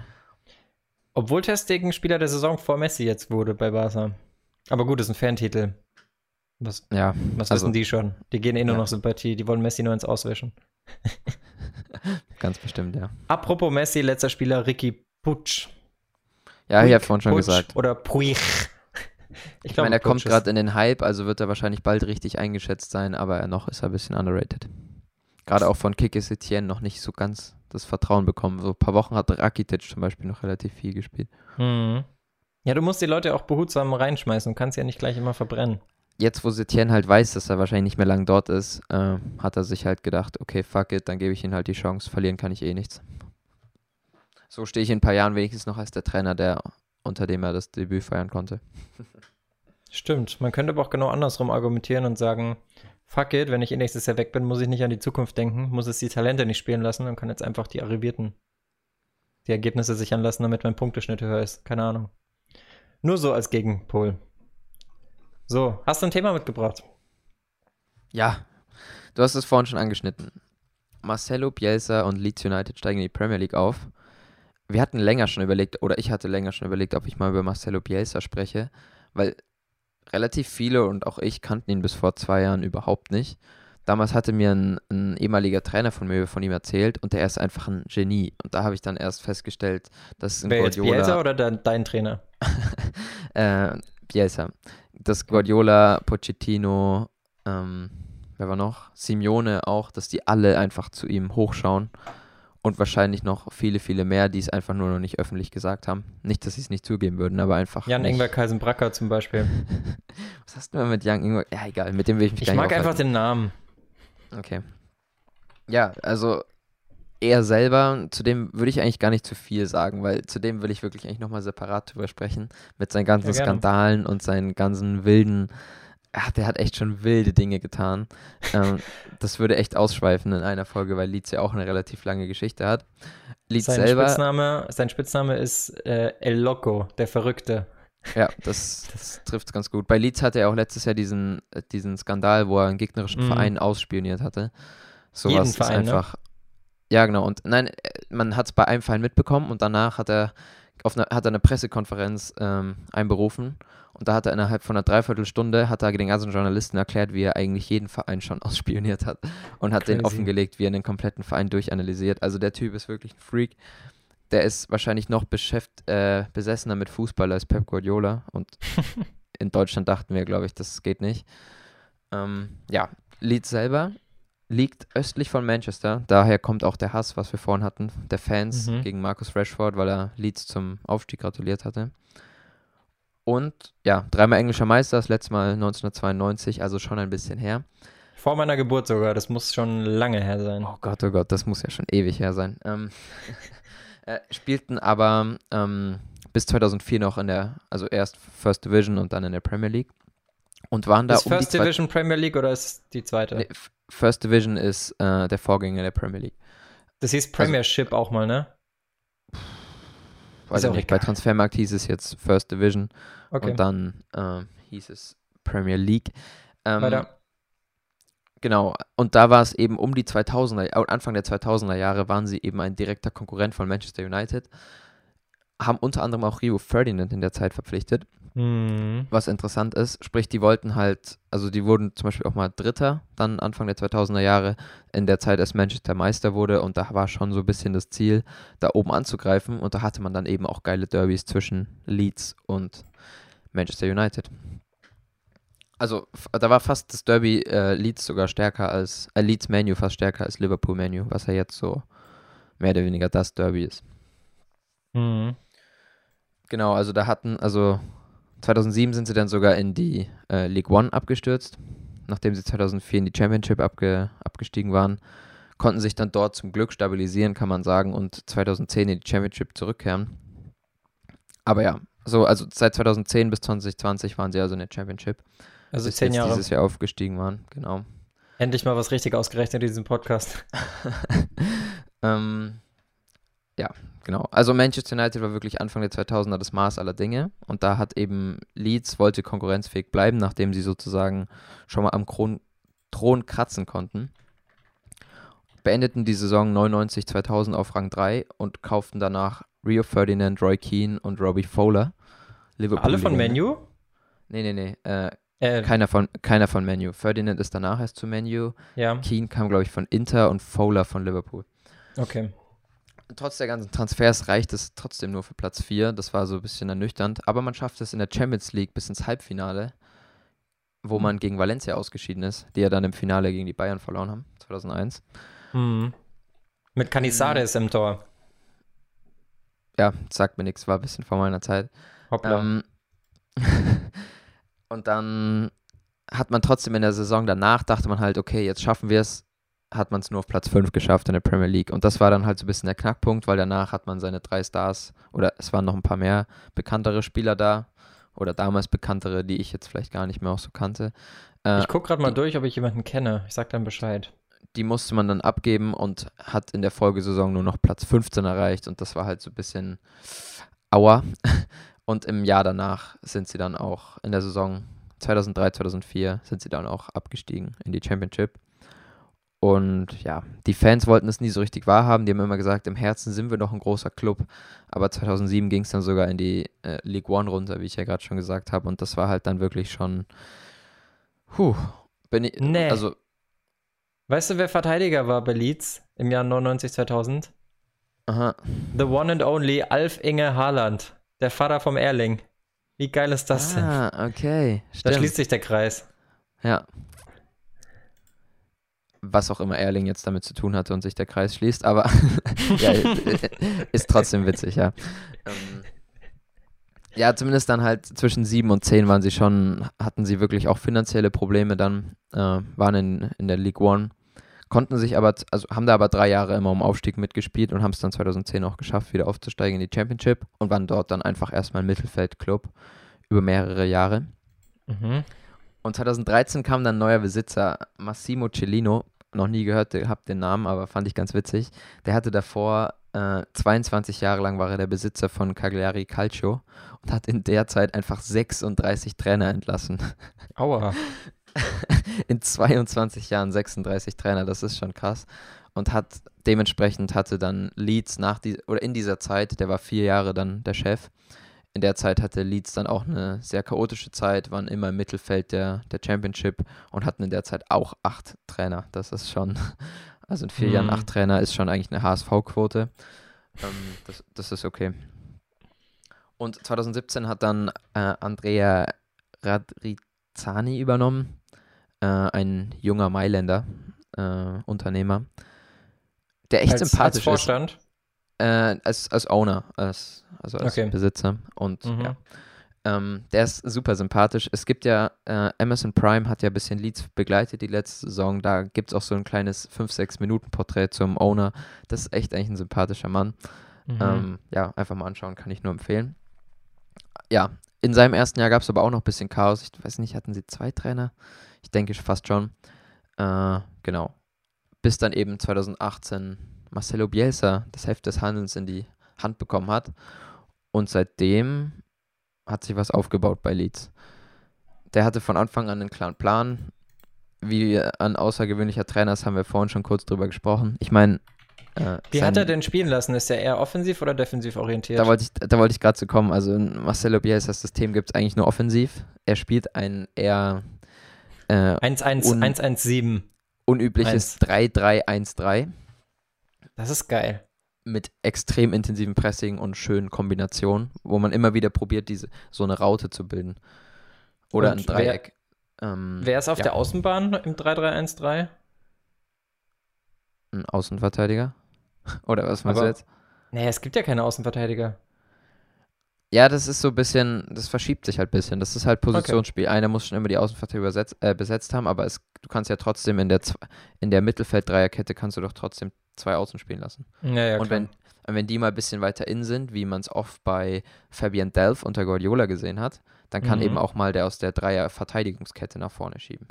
Obwohl Testegen Spieler der Saison vor Messi jetzt wurde bei Barca. Aber gut, ist ein Ferntitel. Was, ja, was also, wissen die schon? Die gehen eh nur ja. noch Sympathie, die wollen Messi nur ins Auswischen. (laughs) Ganz bestimmt, ja. Apropos Messi, letzter Spieler Ricky Putsch. Ja, Puig, ich habe vorhin schon Putsch gesagt. Oder Puig. Ich, ich meine, er kommt gerade in den Hype, also wird er wahrscheinlich bald richtig eingeschätzt sein, aber noch ist er ein bisschen underrated. Gerade auch von Kike Setien noch nicht so ganz das Vertrauen bekommen. So ein paar Wochen hat Rakitic zum Beispiel noch relativ viel gespielt. Mhm. Ja, du musst die Leute auch behutsam reinschmeißen und kannst ja nicht gleich immer verbrennen. Jetzt, wo Setien halt weiß, dass er wahrscheinlich nicht mehr lang dort ist, äh, hat er sich halt gedacht, okay, fuck it, dann gebe ich ihm halt die Chance, verlieren kann ich eh nichts. So stehe ich in ein paar Jahren wenigstens noch als der Trainer, der unter dem er das Debüt feiern konnte. Stimmt. Man könnte aber auch genau andersrum argumentieren und sagen, fuck it, wenn ich eh nächstes Jahr weg bin, muss ich nicht an die Zukunft denken, muss es die Talente nicht spielen lassen und kann jetzt einfach die Arrivierten die Ergebnisse sichern lassen, damit mein Punkteschnitt höher ist. Keine Ahnung. Nur so als Gegenpol. So, hast du ein Thema mitgebracht? Ja, du hast es vorhin schon angeschnitten. Marcelo Bielsa und Leeds United steigen in die Premier League auf wir hatten länger schon überlegt, oder ich hatte länger schon überlegt, ob ich mal über Marcelo Bielsa spreche, weil relativ viele und auch ich kannten ihn bis vor zwei Jahren überhaupt nicht. Damals hatte mir ein, ein ehemaliger Trainer von mir von ihm erzählt und der ist einfach ein Genie. Und da habe ich dann erst festgestellt, dass ein Wer Guardiola... Bielsa oder dein, dein Trainer? (laughs) äh, Bielsa. Dass Guardiola, Pochettino, ähm, wer war noch? Simeone auch, dass die alle einfach zu ihm hochschauen und wahrscheinlich noch viele, viele mehr, die es einfach nur noch nicht öffentlich gesagt haben. Nicht, dass sie es nicht zugeben würden, aber einfach. Jan Ingwer Kaisenbracker zum Beispiel. (laughs) Was hast du denn mit Jan Ingwer? Ja, egal, mit dem will ich mich ich gar nicht Ich mag einfach den Namen. Okay. Ja, also er selber, zu dem würde ich eigentlich gar nicht zu viel sagen, weil zu dem will ich wirklich eigentlich nochmal separat drüber sprechen. Mit seinen ganzen ja, Skandalen und seinen ganzen wilden ach, der hat echt schon wilde Dinge getan. ähm, (laughs) das würde echt ausschweifen in einer Folge, weil Leeds ja auch eine relativ lange Geschichte hat. Leeds sein selber. Spitzname, sein Spitzname ist äh, El Loco, der Verrückte. Ja, (laughs) das, das trifft ganz gut. Bei Leeds hatte er auch letztes Jahr diesen, äh, diesen Skandal, wo er einen gegnerischen mm. Verein ausspioniert hatte. So Jeden was Verein, einfach. Ne? Ja, genau. Und nein, äh, man hat es bei einem Verein mitbekommen und danach hat er auf eine, hat er eine Pressekonferenz ähm, einberufen und da hat er innerhalb von einer Dreiviertelstunde hat er den ganzen Journalisten erklärt, wie er eigentlich jeden Verein schon (laughs) ausspioniert hat und hat Crazy. den offengelegt, wie er den kompletten Verein durchanalysiert. Also der Typ ist wirklich ein Freak. Der ist wahrscheinlich noch beschäft, äh, besessener mit Fußball als Pep Guardiola und (laughs) in Deutschland dachten wir, glaube ich, das geht nicht. Ähm, ja, Leeds selber liegt östlich von Manchester. Daher kommt auch der Hass, was wir vorhin hatten, der Fans mhm. gegen Marcus Rashford, weil er Leeds zum Aufstieg gratuliert hatte. Und ja, dreimal englischer Meister, das letzte Mal 1992, also schon ein bisschen her. Vor meiner Geburt sogar, das muss schon lange her sein. Oh Gott, oh Gott, das muss ja schon ewig her sein. Ähm, (laughs) äh, spielten aber ähm, bis 2004 noch in der, also erst First Division und dann in der Premier League. Und waren da ist um First Division Premier League oder ist die zweite? Nee, First Division ist äh, der Vorgänger der Premier League. Das hieß also Premiership also, auch mal, ne? Weiß ich nicht. Bei Transfermarkt hieß es jetzt First Division okay. und dann äh, hieß es Premier League. Ähm, Weiter. Genau, und da war es eben um die 2000er, Anfang der 2000er Jahre waren sie eben ein direkter Konkurrent von Manchester United, haben unter anderem auch Rio Ferdinand in der Zeit verpflichtet. Mhm. Was interessant ist, sprich, die wollten halt, also die wurden zum Beispiel auch mal Dritter, dann Anfang der 2000er Jahre, in der Zeit, als Manchester Meister wurde und da war schon so ein bisschen das Ziel, da oben anzugreifen und da hatte man dann eben auch geile Derbys zwischen Leeds und Manchester United. Also da war fast das Derby äh, Leeds sogar stärker als, äh, Leeds Menu fast stärker als Liverpool Menu, was ja jetzt so mehr oder weniger das Derby ist. Mhm. Genau, also da hatten, also 2007 sind sie dann sogar in die äh, League One abgestürzt. nachdem sie 2004 in die Championship abge, abgestiegen waren, konnten sich dann dort zum Glück stabilisieren, kann man sagen, und 2010 in die Championship zurückkehren. Aber ja, so, also seit 2010 bis 2020 waren sie also in der Championship. Also bis zehn Jahre. dieses Jahr aufgestiegen waren, genau. Endlich mal was richtig ausgerechnet in diesem Podcast. (laughs) ähm, ja, genau. Also Manchester United war wirklich Anfang der 2000er das Maß aller Dinge und da hat eben Leeds wollte konkurrenzfähig bleiben, nachdem sie sozusagen schon mal am Kron Thron kratzen konnten. Beendeten die Saison 99-2000 auf Rang 3 und kauften danach Rio Ferdinand, Roy Keane und Robbie Fowler. Liverpool Alle von Menu? Nee, nee, nee. Äh, äh, keiner, von, keiner von Menu. Ferdinand ist danach erst zu Menu. Ja. Keane kam, glaube ich, von Inter und Fowler von Liverpool. Okay trotz der ganzen Transfers reicht es trotzdem nur für Platz 4. Das war so ein bisschen ernüchternd. Aber man schafft es in der Champions League bis ins Halbfinale, wo man gegen Valencia ausgeschieden ist, die ja dann im Finale gegen die Bayern verloren haben, 2001. Mhm. Mit Canizares mhm. im Tor. Ja, sagt mir nichts, war ein bisschen vor meiner Zeit. Hoppla. Ähm, (laughs) und dann hat man trotzdem in der Saison danach, dachte man halt, okay, jetzt schaffen wir es, hat man es nur auf Platz 5 geschafft in der Premier League. Und das war dann halt so ein bisschen der Knackpunkt, weil danach hat man seine drei Stars oder es waren noch ein paar mehr bekanntere Spieler da oder damals bekanntere, die ich jetzt vielleicht gar nicht mehr auch so kannte. Äh, ich gucke gerade mal die, durch, ob ich jemanden kenne. Ich sag dann Bescheid. Die musste man dann abgeben und hat in der Folgesaison nur noch Platz 15 erreicht und das war halt so ein bisschen Aua. (laughs) Und im Jahr danach sind sie dann auch in der Saison 2003, 2004 sind sie dann auch abgestiegen in die Championship. Und ja, die Fans wollten es nie so richtig wahrhaben. Die haben immer gesagt, im Herzen sind wir noch ein großer Club. Aber 2007 ging es dann sogar in die äh, League One runter, wie ich ja gerade schon gesagt habe. Und das war halt dann wirklich schon. Puh, bin ich. Nee. Also. Weißt du, wer Verteidiger war bei Leeds im Jahr 99, 2000? Aha. The one and only Alf Inge Haaland, der Vater vom Erling. Wie geil ist das ah, denn? Ah, okay. Stimmt. Da schließt sich der Kreis. Ja was auch immer Erling jetzt damit zu tun hatte und sich der Kreis schließt, aber (laughs) ja, (laughs) ist trotzdem witzig, ja. Ähm, ja, zumindest dann halt zwischen sieben und zehn waren sie schon, hatten sie wirklich auch finanzielle Probleme dann, äh, waren in, in der League One, konnten sich aber, also haben da aber drei Jahre immer um Aufstieg mitgespielt und haben es dann 2010 auch geschafft, wieder aufzusteigen in die Championship und waren dort dann einfach erstmal Mittelfeldclub über mehrere Jahre. Mhm. Und 2013 kam dann ein neuer Besitzer, Massimo Cellino, noch nie gehört habe den Namen, aber fand ich ganz witzig. Der hatte davor äh, 22 Jahre lang war er der Besitzer von Cagliari Calcio und hat in der Zeit einfach 36 Trainer entlassen. (laughs) Aua. in 22 Jahren 36 Trainer, das ist schon krass. Und hat dementsprechend hatte dann Leeds nach die, oder in dieser Zeit, der war vier Jahre dann der Chef, in der Zeit hatte Leeds dann auch eine sehr chaotische Zeit, waren immer im Mittelfeld der, der Championship und hatten in der Zeit auch acht Trainer. Das ist schon, (laughs) also in vier mhm. Jahren acht Trainer ist schon eigentlich eine HSV-Quote. Ähm, das, das ist okay. Und 2017 hat dann äh, Andrea Radrizani übernommen, äh, ein junger Mailänder äh, Unternehmer, der echt als, sympathisch als Vorstand? ist. Äh, als, als Owner, als, also als okay. Besitzer. Und mhm. ja. Ähm, der ist super sympathisch. Es gibt ja, äh, Amazon Prime hat ja ein bisschen Leads begleitet die letzte Saison. Da gibt es auch so ein kleines 5-6 Minuten Porträt zum Owner. Das ist echt eigentlich ein sympathischer Mann. Mhm. Ähm, ja, einfach mal anschauen, kann ich nur empfehlen. Ja, in seinem ersten Jahr gab es aber auch noch ein bisschen Chaos. Ich weiß nicht, hatten sie zwei Trainer? Ich denke fast schon. Äh, genau. Bis dann eben 2018 Marcelo Bielsa das Heft des Handelns in die Hand bekommen hat. Und seitdem hat sich was aufgebaut bei Leeds. Der hatte von Anfang an einen klaren Plan. Wie ein außergewöhnlicher Trainer ist, haben wir vorhin schon kurz drüber gesprochen. Ich meine, äh, Wie hat er denn spielen lassen? Ist er eher offensiv oder defensiv orientiert? Da wollte ich, da wollte ich gerade zu kommen. Also in Marcelo Bielsas System gibt es eigentlich nur offensiv. Er spielt ein eher äh, 1-1-1-1-7. Unübliches 3-3-1-3. Das ist geil. Mit extrem intensivem Pressing und schönen Kombinationen, wo man immer wieder probiert, diese so eine Raute zu bilden. Oder und ein Dreieck. Wer, ähm, wer ist auf ja. der Außenbahn im 3-3-1-3? Ein Außenverteidiger? (laughs) Oder was meinst Aber, du jetzt? Nee, es gibt ja keine Außenverteidiger. Ja, das ist so ein bisschen, das verschiebt sich halt ein bisschen. Das ist halt Positionsspiel. Okay. Einer muss schon immer die Außenverteidiger äh, besetzt haben, aber es, du kannst ja trotzdem in der, in der Mittelfeld-Dreierkette kannst du doch trotzdem zwei Außen spielen lassen. Ja, ja, und wenn, wenn die mal ein bisschen weiter in sind, wie man es oft bei Fabian Delph unter Guardiola gesehen hat, dann kann mhm. eben auch mal der aus der Dreier-Verteidigungskette nach vorne schieben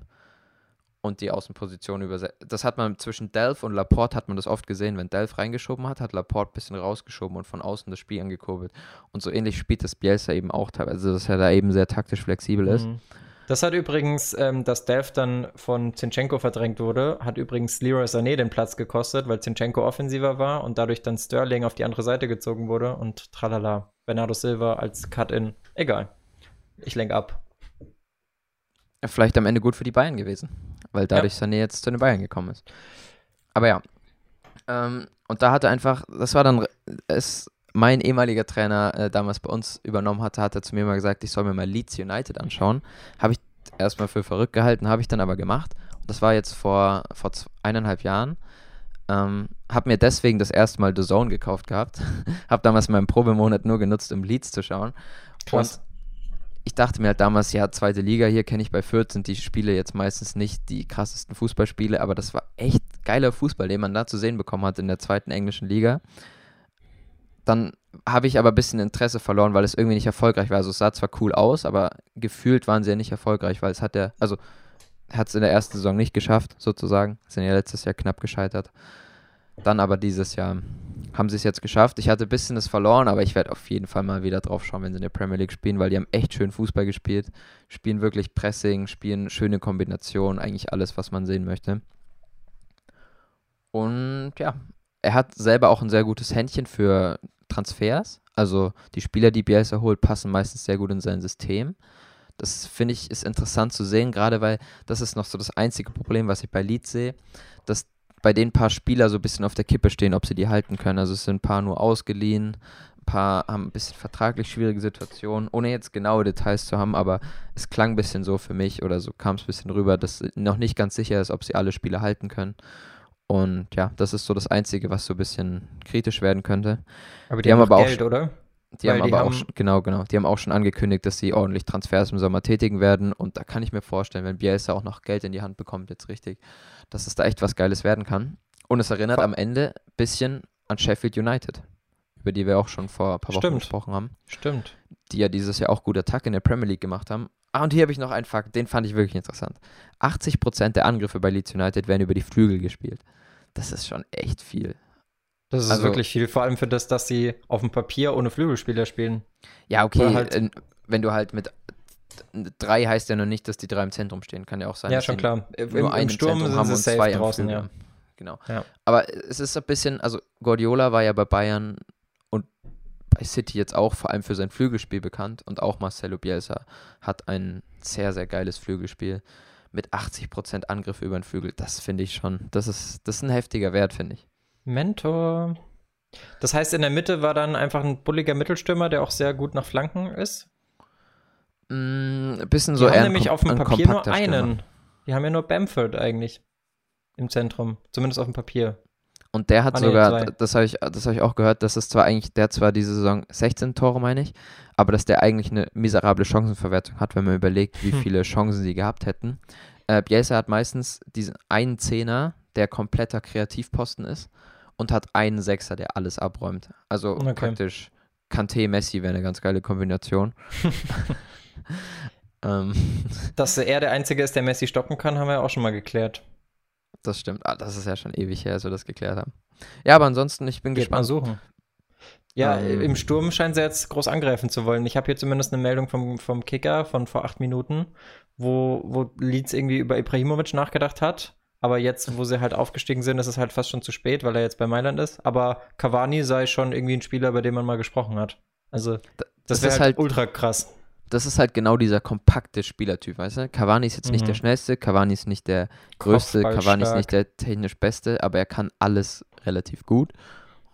und die Außenposition übersetzt. Das hat man zwischen Delph und Laporte hat man das oft gesehen. Wenn Delph reingeschoben hat, hat Laporte ein bisschen rausgeschoben und von außen das Spiel angekurbelt. Und so ähnlich spielt das Bielsa eben auch teilweise, also dass er da eben sehr taktisch flexibel ist. Mhm. Das hat übrigens, ähm, dass Delph dann von Zinchenko verdrängt wurde, hat übrigens Leroy Sané den Platz gekostet, weil Zinchenko offensiver war und dadurch dann Sterling auf die andere Seite gezogen wurde und tralala. Bernardo Silva als Cut-In. Egal. Ich lenke ab. Vielleicht am Ende gut für die Bayern gewesen weil dadurch ja. Sané jetzt zu den Bayern gekommen ist. Aber ja. Ähm, und da hatte einfach, das war dann, es, mein ehemaliger Trainer äh, damals bei uns übernommen hatte, hat er zu mir mal gesagt, ich soll mir mal Leeds United anschauen. Habe ich erstmal für verrückt gehalten, habe ich dann aber gemacht. Und das war jetzt vor, vor eineinhalb Jahren. Ähm, habe mir deswegen das erste Mal The Zone gekauft gehabt. (laughs) habe damals meinen Probemonat nur genutzt, um Leeds zu schauen. Krass. Und ich dachte mir halt damals, ja, zweite Liga, hier kenne ich bei Fürth, sind die Spiele jetzt meistens nicht die krassesten Fußballspiele, aber das war echt geiler Fußball, den man da zu sehen bekommen hat in der zweiten englischen Liga. Dann habe ich aber ein bisschen Interesse verloren, weil es irgendwie nicht erfolgreich war. Also es sah zwar cool aus, aber gefühlt waren sie ja nicht erfolgreich, weil es hat der, also hat es in der ersten Saison nicht geschafft, sozusagen. Sind ja letztes Jahr knapp gescheitert. Dann aber dieses Jahr haben sie es jetzt geschafft. Ich hatte ein bisschen das verloren, aber ich werde auf jeden Fall mal wieder drauf schauen, wenn sie in der Premier League spielen, weil die haben echt schön Fußball gespielt, spielen wirklich Pressing, spielen schöne Kombinationen, eigentlich alles, was man sehen möchte. Und ja, er hat selber auch ein sehr gutes Händchen für Transfers. Also die Spieler, die Bielsa holt, passen meistens sehr gut in sein System. Das finde ich ist interessant zu sehen, gerade weil das ist noch so das einzige Problem, was ich bei Leeds sehe, dass bei den paar Spieler so ein bisschen auf der Kippe stehen, ob sie die halten können. Also es sind ein paar nur ausgeliehen, ein paar haben ein bisschen vertraglich schwierige Situationen, ohne jetzt genaue Details zu haben, aber es klang ein bisschen so für mich oder so kam es ein bisschen rüber, dass noch nicht ganz sicher ist, ob sie alle Spieler halten können. Und ja, das ist so das Einzige, was so ein bisschen kritisch werden könnte. Aber die, die haben, haben aber Geld, auch, oder? Die Weil haben die aber haben auch, genau, genau, die haben auch schon angekündigt, dass sie ordentlich Transfers im Sommer tätigen werden und da kann ich mir vorstellen, wenn Bielsa auch noch Geld in die Hand bekommt, jetzt richtig, dass es da echt was Geiles werden kann. Und es erinnert am Ende ein bisschen an Sheffield United, über die wir auch schon vor ein paar Wochen Stimmt. gesprochen haben. Stimmt. Die ja dieses Jahr auch gut Attack in der Premier League gemacht haben. Ah, und hier habe ich noch einen Fakt, den fand ich wirklich interessant. 80% der Angriffe bei Leeds United werden über die Flügel gespielt. Das ist schon echt viel. Das ist also, wirklich viel, vor allem für das, dass sie auf dem Papier ohne Flügelspieler spielen. Ja, okay, halt, wenn du halt mit drei heißt ja noch nicht, dass die drei im Zentrum stehen. Kann ja auch sein. Ja, schon klar. Im, nur im Sturm Zentrum haben und zwei draußen, ja. Genau. Ja. Aber es ist ein bisschen, also Guardiola war ja bei Bayern bei City jetzt auch vor allem für sein Flügelspiel bekannt und auch Marcelo Bielsa hat ein sehr, sehr geiles Flügelspiel mit 80% Angriff über den Flügel. Das finde ich schon, das ist, das ist ein heftiger Wert, finde ich. Mentor. Das heißt, in der Mitte war dann einfach ein bulliger Mittelstürmer, der auch sehr gut nach Flanken ist? Mm, ein bisschen so Die haben nämlich auf dem Papier nur einen. Stürmer. Die haben ja nur Bamford eigentlich im Zentrum, zumindest auf dem Papier. Und der hat ah, sogar, nee, das habe ich, das hab ich auch gehört, dass es zwar eigentlich, der zwar diese Saison 16 Tore, meine ich, aber dass der eigentlich eine miserable Chancenverwertung hat, wenn man überlegt, wie hm. viele Chancen sie gehabt hätten. Äh, Bielsa hat meistens diesen einen Zehner, der kompletter Kreativposten ist und hat einen Sechser, der alles abräumt. Also okay. praktisch Kanté Messi wäre eine ganz geile Kombination. (laughs) (laughs) ähm. Dass er der Einzige ist, der Messi stoppen kann, haben wir ja auch schon mal geklärt. Das stimmt. Ah, das ist ja schon ewig her, als wir das geklärt haben. Ja, aber ansonsten, ich bin Geht gespannt. Mal suchen. Ja, ähm. im Sturm scheint sie jetzt groß angreifen zu wollen. Ich habe hier zumindest eine Meldung vom, vom Kicker von vor acht Minuten, wo, wo Leeds irgendwie über Ibrahimovic nachgedacht hat. Aber jetzt, wo sie halt aufgestiegen sind, ist es halt fast schon zu spät, weil er jetzt bei Mailand ist. Aber Cavani sei schon irgendwie ein Spieler, bei dem man mal gesprochen hat. Also, das, das wäre halt, halt ultra krass das ist halt genau dieser kompakte Spielertyp, weißt du? Cavani ist jetzt mhm. nicht der mhm. schnellste, Cavani ist nicht der größte, Cavani ist nicht der technisch beste, aber er kann alles relativ gut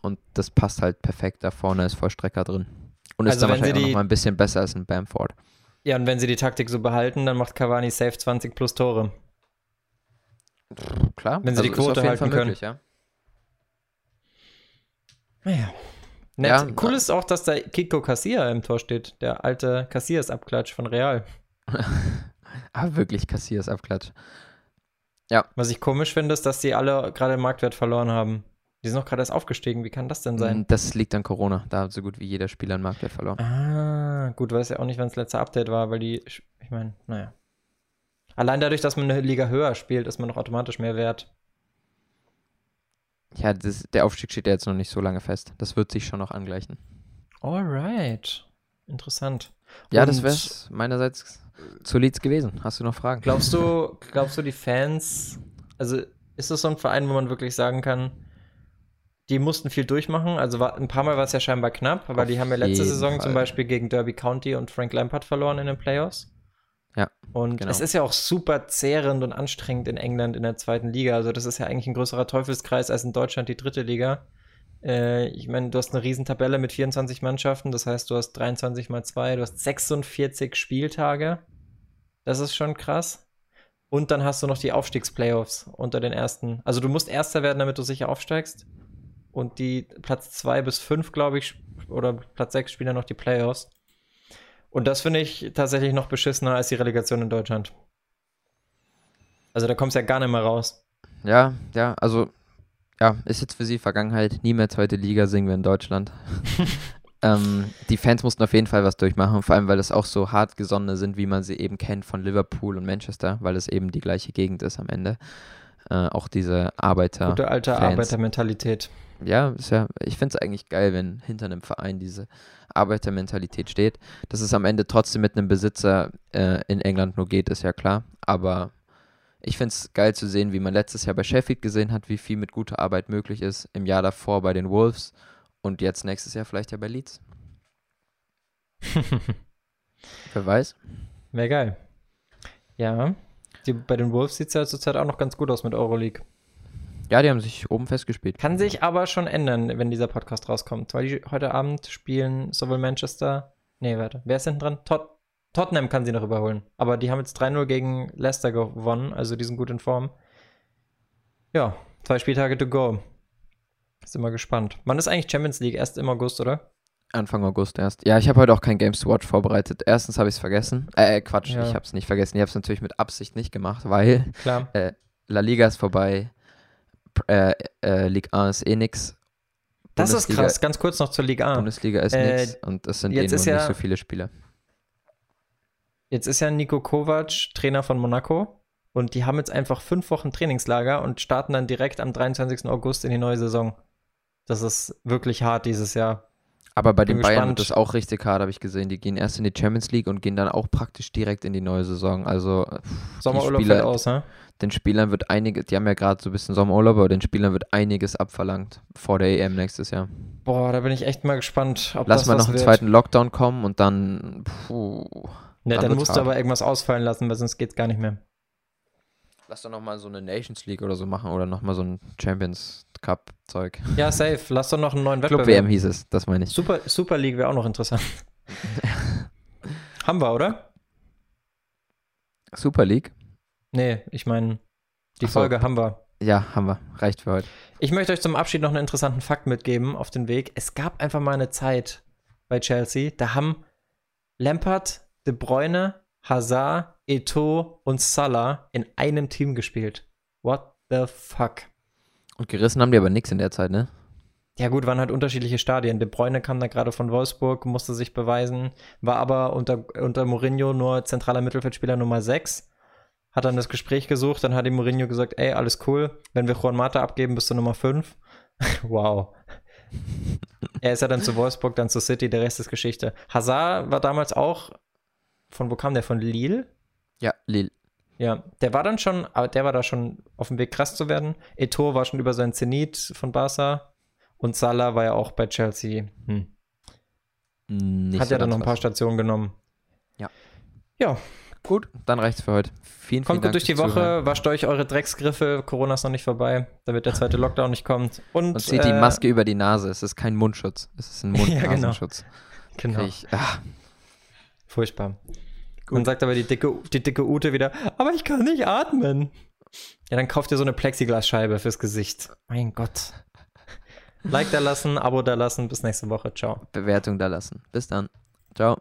und das passt halt perfekt. Da vorne ist Vollstrecker drin. Und ist also dann wahrscheinlich die, auch noch mal ein bisschen besser als ein Bamford. Ja, und wenn sie die Taktik so behalten, dann macht Cavani safe 20 plus Tore. Klar, wenn sie also die Quote halten können. Möglich, ja. Naja. Nett. Ja, cool ist auch, dass da Kiko Cassia im Tor steht. Der alte Cassias-Abklatsch von Real. (laughs) ah, wirklich Cassias-Abklatsch. Ja. Was ich komisch finde, ist, dass die alle gerade Marktwert verloren haben. Die sind noch gerade erst aufgestiegen. Wie kann das denn sein? Das liegt an Corona. Da hat so gut wie jeder Spieler einen Marktwert verloren. Ah, gut, weiß ja auch nicht, wann das letzte Update war, weil die, ich meine, naja. Allein dadurch, dass man eine Liga höher spielt, ist man noch automatisch mehr wert. Ja, das, der Aufstieg steht ja jetzt noch nicht so lange fest. Das wird sich schon noch angleichen. Alright. Interessant. Ja, Und das wäre es meinerseits zu Leeds gewesen. Hast du noch Fragen? Glaubst du, glaubst du, die Fans, also ist das so ein Verein, wo man wirklich sagen kann, die mussten viel durchmachen. Also war, ein paar Mal war es ja scheinbar knapp, aber Auf die haben ja letzte Saison Fall. zum Beispiel gegen Derby County und Frank Lampard verloren in den Playoffs. Ja. Und genau. es ist ja auch super zehrend und anstrengend in England in der zweiten Liga. Also das ist ja eigentlich ein größerer Teufelskreis als in Deutschland die dritte Liga. Äh, ich meine, du hast eine Riesentabelle mit 24 Mannschaften, das heißt, du hast 23 mal 2, du hast 46 Spieltage. Das ist schon krass. Und dann hast du noch die Aufstiegsplayoffs unter den ersten. Also du musst Erster werden, damit du sicher aufsteigst. Und die Platz 2 bis 5, glaube ich, oder Platz 6 spielen dann noch die Playoffs. Und das finde ich tatsächlich noch beschissener als die Relegation in Deutschland. Also da kommst du ja gar nicht mehr raus. Ja, ja, also ja, ist jetzt für sie Vergangenheit. Nie mehr zweite Liga singen wir in Deutschland. (laughs) ähm, die Fans mussten auf jeden Fall was durchmachen, vor allem weil das auch so hartgesonnene sind, wie man sie eben kennt von Liverpool und Manchester, weil es eben die gleiche Gegend ist am Ende. Äh, auch diese Arbeiter. Gute alte Fans. Arbeitermentalität. Ja, ist ja, ich finde es eigentlich geil, wenn hinter einem Verein diese Arbeitermentalität steht. Dass es am Ende trotzdem mit einem Besitzer äh, in England nur geht, ist ja klar. Aber ich finde es geil zu sehen, wie man letztes Jahr bei Sheffield gesehen hat, wie viel mit guter Arbeit möglich ist. Im Jahr davor bei den Wolves und jetzt nächstes Jahr vielleicht ja bei Leeds. (laughs) Wer weiß. Wäre geil. Ja. Die, bei den Wolves sieht es ja zurzeit auch noch ganz gut aus mit Euroleague. Ja, die haben sich oben festgespielt. Kann sich aber schon ändern, wenn dieser Podcast rauskommt, weil die heute Abend spielen sowohl Manchester. Nee, warte. Wer ist hinten dran? Tot Tottenham kann sie noch überholen. Aber die haben jetzt 3-0 gegen Leicester gewonnen, also die sind gut in Form. Ja, zwei Spieltage to go. Ist immer gespannt. Wann ist eigentlich Champions League? Erst im August, oder? Anfang August erst. Ja, ich habe heute auch kein Games to Watch vorbereitet. Erstens habe ich es vergessen. Äh, Quatsch, ja. ich habe es nicht vergessen. Ich habe es natürlich mit Absicht nicht gemacht, weil. Äh, La Liga ist vorbei äh, äh, Ligue 1 ist eh nix. Das ist krass, ganz kurz noch zur Ligue 1. Bundesliga ist äh, nix und es sind eh nur ja, nicht so viele Spieler. Jetzt ist ja Nico Kovac Trainer von Monaco und die haben jetzt einfach fünf Wochen Trainingslager und starten dann direkt am 23. August in die neue Saison. Das ist wirklich hart dieses Jahr. Aber bei den Bayern wird das auch richtig hart, habe ich gesehen. Die gehen erst in die Champions League und gehen dann auch praktisch direkt in die neue Saison. Also Sommerurlaub Spieler, aus, ne? Den Spielern wird einiges, die haben ja gerade so ein bisschen Sommerurlaub, aber den Spielern wird einiges abverlangt vor der EM nächstes Jahr. Boah, da bin ich echt mal gespannt, ob Lass das mal noch einen wird. zweiten Lockdown kommen und dann, puh. Ja, dann, dann musst du aber irgendwas ausfallen lassen, weil sonst geht's gar nicht mehr. Lass doch nochmal so eine Nations League oder so machen oder nochmal so ein Champions Cup Zeug. Ja, safe. Lass doch noch einen neuen Wettbewerb. Club WM hieß es, das meine ich. Super, Super League wäre auch noch interessant. haben wir, oder? Super League? Nee, ich meine, die so. Folge haben wir. Ja, haben wir. Reicht für heute. Ich möchte euch zum Abschied noch einen interessanten Fakt mitgeben auf den Weg. Es gab einfach mal eine Zeit bei Chelsea, da haben Lampard, De Bruyne, Hazard, Eto und Salah in einem Team gespielt. What the fuck? Und gerissen haben die aber nichts in der Zeit, ne? Ja gut, waren halt unterschiedliche Stadien. De Bruyne kam da gerade von Wolfsburg, musste sich beweisen, war aber unter, unter Mourinho nur zentraler Mittelfeldspieler Nummer 6 hat dann das Gespräch gesucht, dann hat ihm Mourinho gesagt, ey, alles cool, wenn wir Juan Mata abgeben, bist du Nummer 5. (laughs) wow. er ist ja dann zu Wolfsburg, dann zu City, der Rest ist Geschichte. Hazard war damals auch, von wo kam der, von Lille? Ja, Lille. Ja, der war dann schon, aber der war da schon auf dem Weg krass zu werden. Eto war schon über seinen Zenit von Barca und Salah war ja auch bei Chelsea. Hm. Nicht Hat ja dann noch ein paar Stationen genommen. Ja. Ja, Gut, dann reicht's für heute. Vielen, Kommt vielen gut durch die Woche, Zuhören. wascht euch eure Drecksgriffe. Corona ist noch nicht vorbei, damit der zweite (laughs) Lockdown nicht kommt. Und, Und zieht äh, die Maske über die Nase. Es ist kein Mundschutz. Es ist ein Mund-Nasenschutz. (laughs) ja, genau. genau. ah. Furchtbar. Gut. Dann sagt aber die dicke, die dicke Ute wieder, aber ich kann nicht atmen. Ja, dann kauft ihr so eine Plexiglasscheibe fürs Gesicht. Mein Gott. Like da lassen, Abo da lassen. Bis nächste Woche. Ciao. Bewertung da lassen. Bis dann. Ciao.